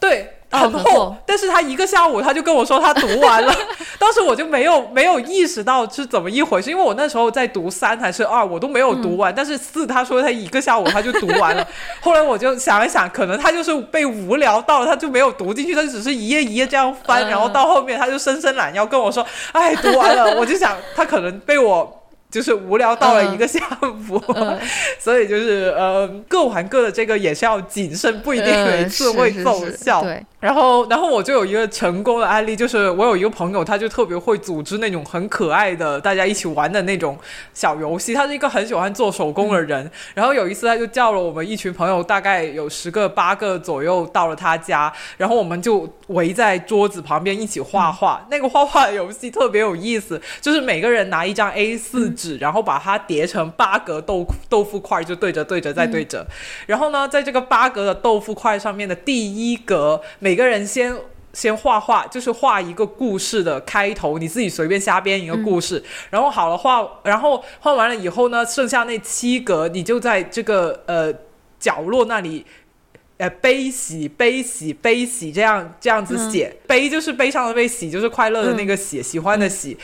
对。很厚，但是他一个下午他就跟我说他读完了，当时我就没有没有意识到是怎么一回事，因为我那时候在读三还是二，我都没有读完，但是四他说他一个下午他就读完了，后来我就想一想，可能他就是被无聊到了，他就没有读进去，他就只是一页一页这样翻，然后到后面他就伸伸懒腰跟我说，哎，读完了，我就想他可能被我。就是无聊到了一个下午，所以就是呃各玩各的，这个也是要谨慎，不一定每次会奏效。对。然后，然后我就有一个成功的案例，就是我有一个朋友，他就特别会组织那种很可爱的大家一起玩的那种小游戏。他是一个很喜欢做手工的人。然后有一次，他就叫了我们一群朋友，大概有十个八个左右到了他家，然后我们就围在桌子旁边一起画画。那个画画游戏特别有意思，就是每个人拿一张 A 四纸，然后把它叠成八格豆豆腐块，就对着对着再对着。然后呢，在这个八格的豆腐块上面的第一格每每个人先先画画，就是画一个故事的开头，你自己随便瞎编一个故事。然后好了画，然后画完了以后呢，剩下那七格，你就在这个呃角落那里，呃悲喜悲喜悲喜这样这样子写，悲就是悲伤的悲，喜就是快乐的那个喜，喜欢的喜。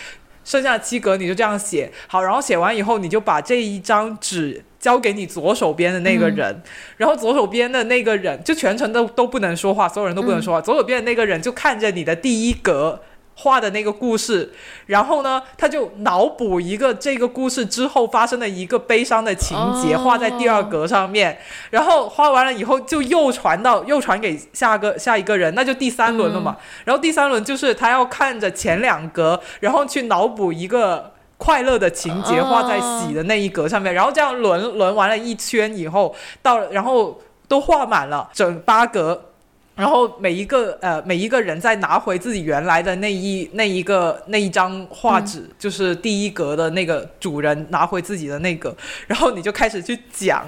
剩下七格你就这样写。好，然后写完以后，你就把这一张纸。交给你左手边的那个人，然后左手边的那个人就全程都都不能说话，所有人都不能说话。左手边的那个人就看着你的第一格画的那个故事，然后呢，他就脑补一个这个故事之后发生的一个悲伤的情节，画在第二格上面。然后画完了以后，就又传到又传给下个下一个人，那就第三轮了嘛。然后第三轮就是他要看着前两格，然后去脑补一个。快乐的情节画在喜的那一格上面，然后这样轮轮完了一圈以后，到然后都画满了整八格，然后每一个呃每一个人再拿回自己原来的那一那一个那一张画纸，就是第一格的那个主人拿回自己的那个，然后你就开始去讲。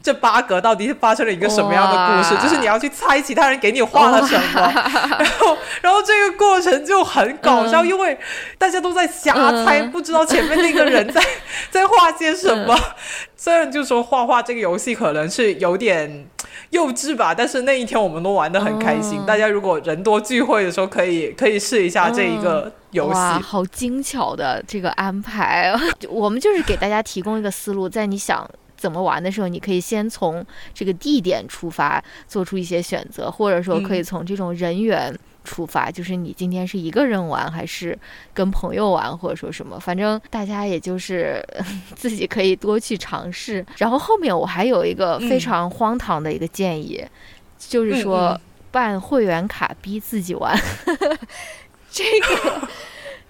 这八格到底是发生了一个什么样的故事？就是你要去猜其他人给你画了什么，然后，然后这个过程就很搞笑，因为大家都在瞎猜，不知道前面那个人在 在画些什么。虽然就说画画这个游戏可能是有点幼稚吧，但是那一天我们都玩的很开心。哦大家如果人多聚会的时候，可以可以试一下这一个游戏。哇，好精巧的这个安排！我们就是给大家提供一个思路，在你想怎么玩的时候，你可以先从这个地点出发，做出一些选择，或者说可以嗯从这种人员出发，就是你今天是一个人玩，还是跟朋友玩，或者说什么，反正大家也就是 自己可以多去尝试。然后后面我还有一个非嗯常荒唐的一个建议，就是说。办会员卡逼自己玩，这个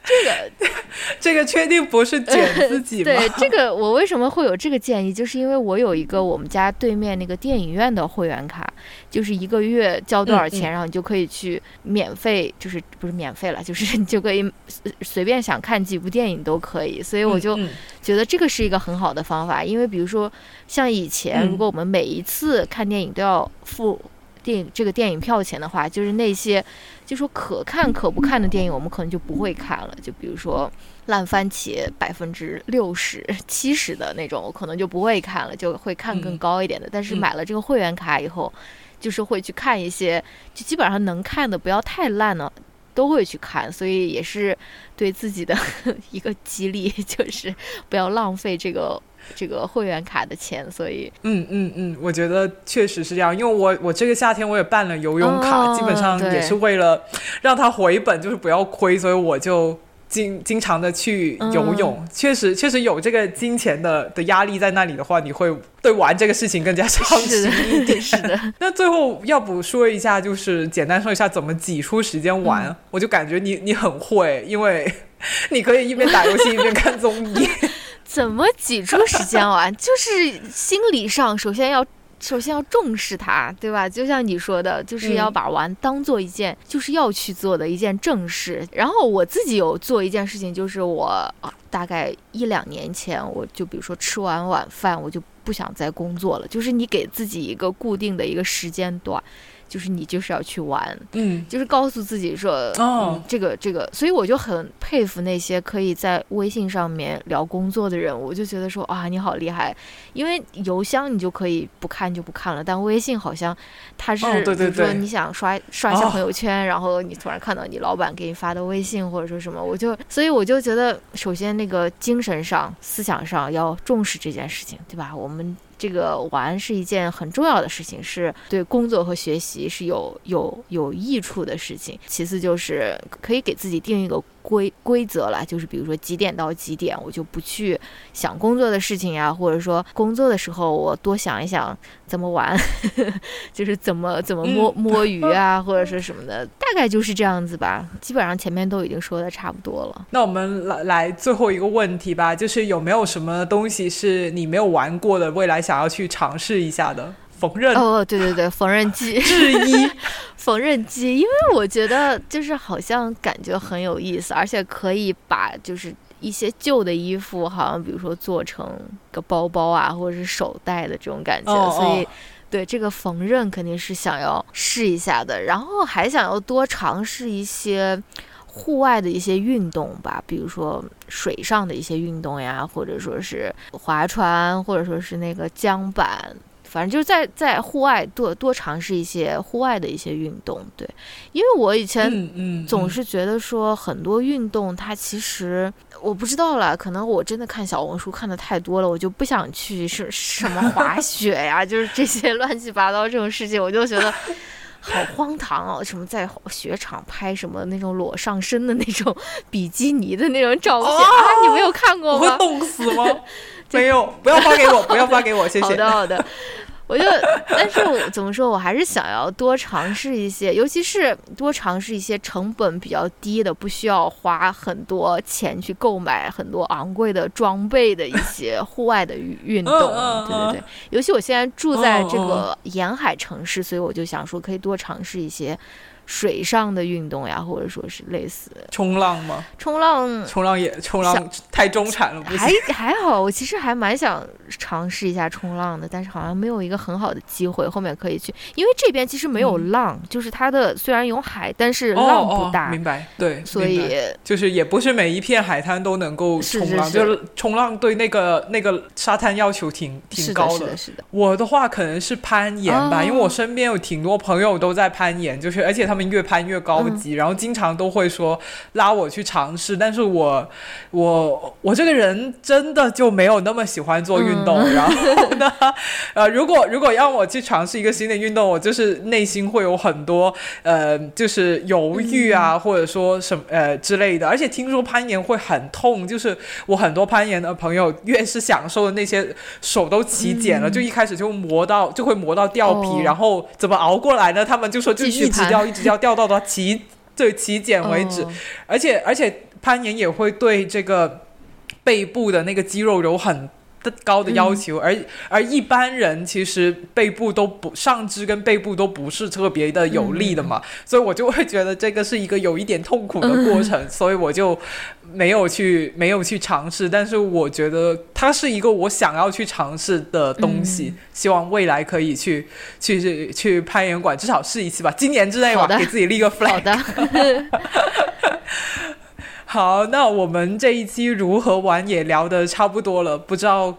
这个 这个确定不是卷自己吗？对这个我为什么会有这个建议，就是因为我有一个我们家对面那个电影院的会员卡，就是一个月交多少钱，嗯嗯。然后你就可以去免费，就是不是免费了，就是你就可以随随便想看几部电影都可以，所以我就觉得这个是一个很好的方法，因为比如说像以前，嗯。如果我们每一次看电影都要付电影这个电影票钱的话，就是那些就说可看可不看的电影，我们可能就不会看了。就比如说烂番茄百分之六十、七十的那种，我可能就不会看了，就会看更嗯高一点的。但是嗯买了这个会员卡以后，就是会去看一些，就基本上能看的，不要太烂了。都会去看，所以也是对自己的 一个激励，就是不要浪费这个这个会员卡的钱。所以，嗯嗯嗯，我觉得确实是这样，因为我我这个夏天我也办了游泳卡，哦基本上也是为了让它回本，就是不要亏，所以我就经经常的去游泳。嗯确实确实有这个金钱的的压力在那里的话，你会对玩这个事情更加上是心一点的，。是的，那最后要不说一下，就是简单说一下怎么挤出时间玩，嗯我就感觉你你很会，因为 你可以一边打游戏一边看综艺。怎么挤出时间玩？就是心理上，首先要。首先要重视它，对吧？就像你说的，就是要嗯把玩当做一件，就是要去做的一件正事。然后我自己有做一件事情，就是我啊大概一两年前，我就比如说吃完晚饭，我就不想再工作了。就是你给自己一个固定的一个时间段，就是你就是要去玩，嗯。就是告诉自己说，哦。嗯，这个这个，所以我就很佩服那些可以在微信上面聊工作的人，我就觉得说啊，你好厉害，因为邮箱你就可以不看就不看了，但微信好像它是，哦对对对比如说你想刷刷一下哦朋友圈，然后你突然看到你老板给你发的微信或者说什么，我就所以我就觉得，首先那个精神上、思想上要重视这件事情，对吧？我们。这个玩是一件很重要的事情，是对工作和学习是有有有益处的事情。其次就是可以给自己定一个规规则了，就是比如说几点到几点，我就不去想工作的事情呀，或者说工作的时候我多想一想怎么玩，就是怎么怎么摸、嗯摸鱼啊，或者是什么的，大概就是这样子吧。基本上前面都已经说的差不多了。那我们来来最后一个问题吧，就是有没有什么东西是你没有玩过的，未来想要去尝试一下的？缝纫、哦，对对对，缝纫 机。制衣，缝纫机，因为我觉得就是好像感觉很有意思，而且可以把就是一些旧的衣服，好像比如说做成个包包啊，或者是手袋的这种感觉，哦所以哦对这个缝纫肯定是想要试一下的，然后还想要多尝试一些。户外的一些运动吧，比如说水上的一些运动呀，或者说是划船，或者说是那个桨板，反正就是在在户外多多尝试一些户外的一些运动。对，因为我以前总是觉得说很多运动它其实我不知道了，可能我真的看小红书看的太多了，我就不想去是什么滑 雪呀，就是这些乱七八糟这种事情，我就觉得。好荒唐哦！什么在雪场拍什么那种裸上身的那种 比基尼的那种照片、哦啊？你没有看过吗？我会冻死吗？没有，不要发给我，不要发给我，谢谢。好的，好的。我就，但是我怎么说，我还是想要多尝试一些，尤其是多尝试一些成本比较低的，不需要花很多钱去购买很多昂贵的装备的一些户外的运运动。对对对，尤其我现在住在这嗯个沿海城市，所以我就想说，可以多尝试一些水上的运动呀，或者说是类似冲浪吗？冲浪，冲浪也冲浪太中产了，不还还好。我其实还蛮想尝试一下冲浪的，但是好像没有一个很好的机会，后面可以去。因为这边其实没有浪，就是它的虽然有海，但是浪不大。明白，对，所以就是也不是每一片海滩都能够冲浪，就是冲浪对那个那个沙滩要求挺挺高的。是的，我的话可能是攀岩吧，因为我身边有挺多朋友都在攀岩，就是而且他们越攀越高级，然后经常都会说拉我去尝试，但是我我我这个人真的就没有那么喜欢做运动，然后呢，呃，如果如果让我去尝试一个新的运动，我就是内心会有很多呃，就是犹豫啊，或者说什么呃之类的，而且听说攀岩会很痛，就是我很多攀岩的朋友越是享受的那些手都起茧了，就一开始就磨到就会磨到掉皮，然后怎么熬过来呢？他们就说就一直掉，一直掉，掉到它起对起茧为止。而且而且攀岩也会对这个背部的那个肌肉有很高的要求，而而一般人其实背部都不上肢跟背部都不是特别的有力的嘛，所以我就会觉得这个是一个有一点痛苦的过程，所以我就。没有去，没有去尝试，但是我觉得它是一个我想要去尝试的东西，希望未来可以去去去去攀岩馆至少试一次吧，今年之内吧，给自己立个 flag。好的。好，那我们这一期如何玩也聊得差不多了，不知道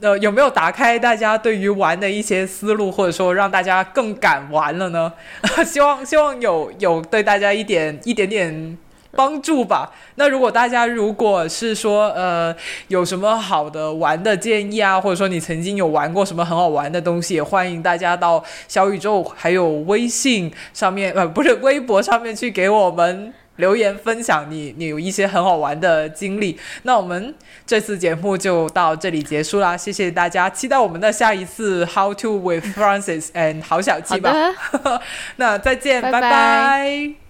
呃有没有打开大家对于玩的一些思路，或者说让大家更敢玩了呢？希望希望有有对大家一点一点点。帮助吧。那如果大家如果是说呃有什么好的玩的建议啊，或者说你曾经有玩过什么很好玩的东西，也欢迎大家到小宇宙还有微信上面呃不是微博上面去给我们留言分享你你有一些很好玩的经历。那我们这次节目就到这里结束啦，谢谢大家，期待我们的下一次 How to with Francis and 好小鸡吧。那再见，拜拜。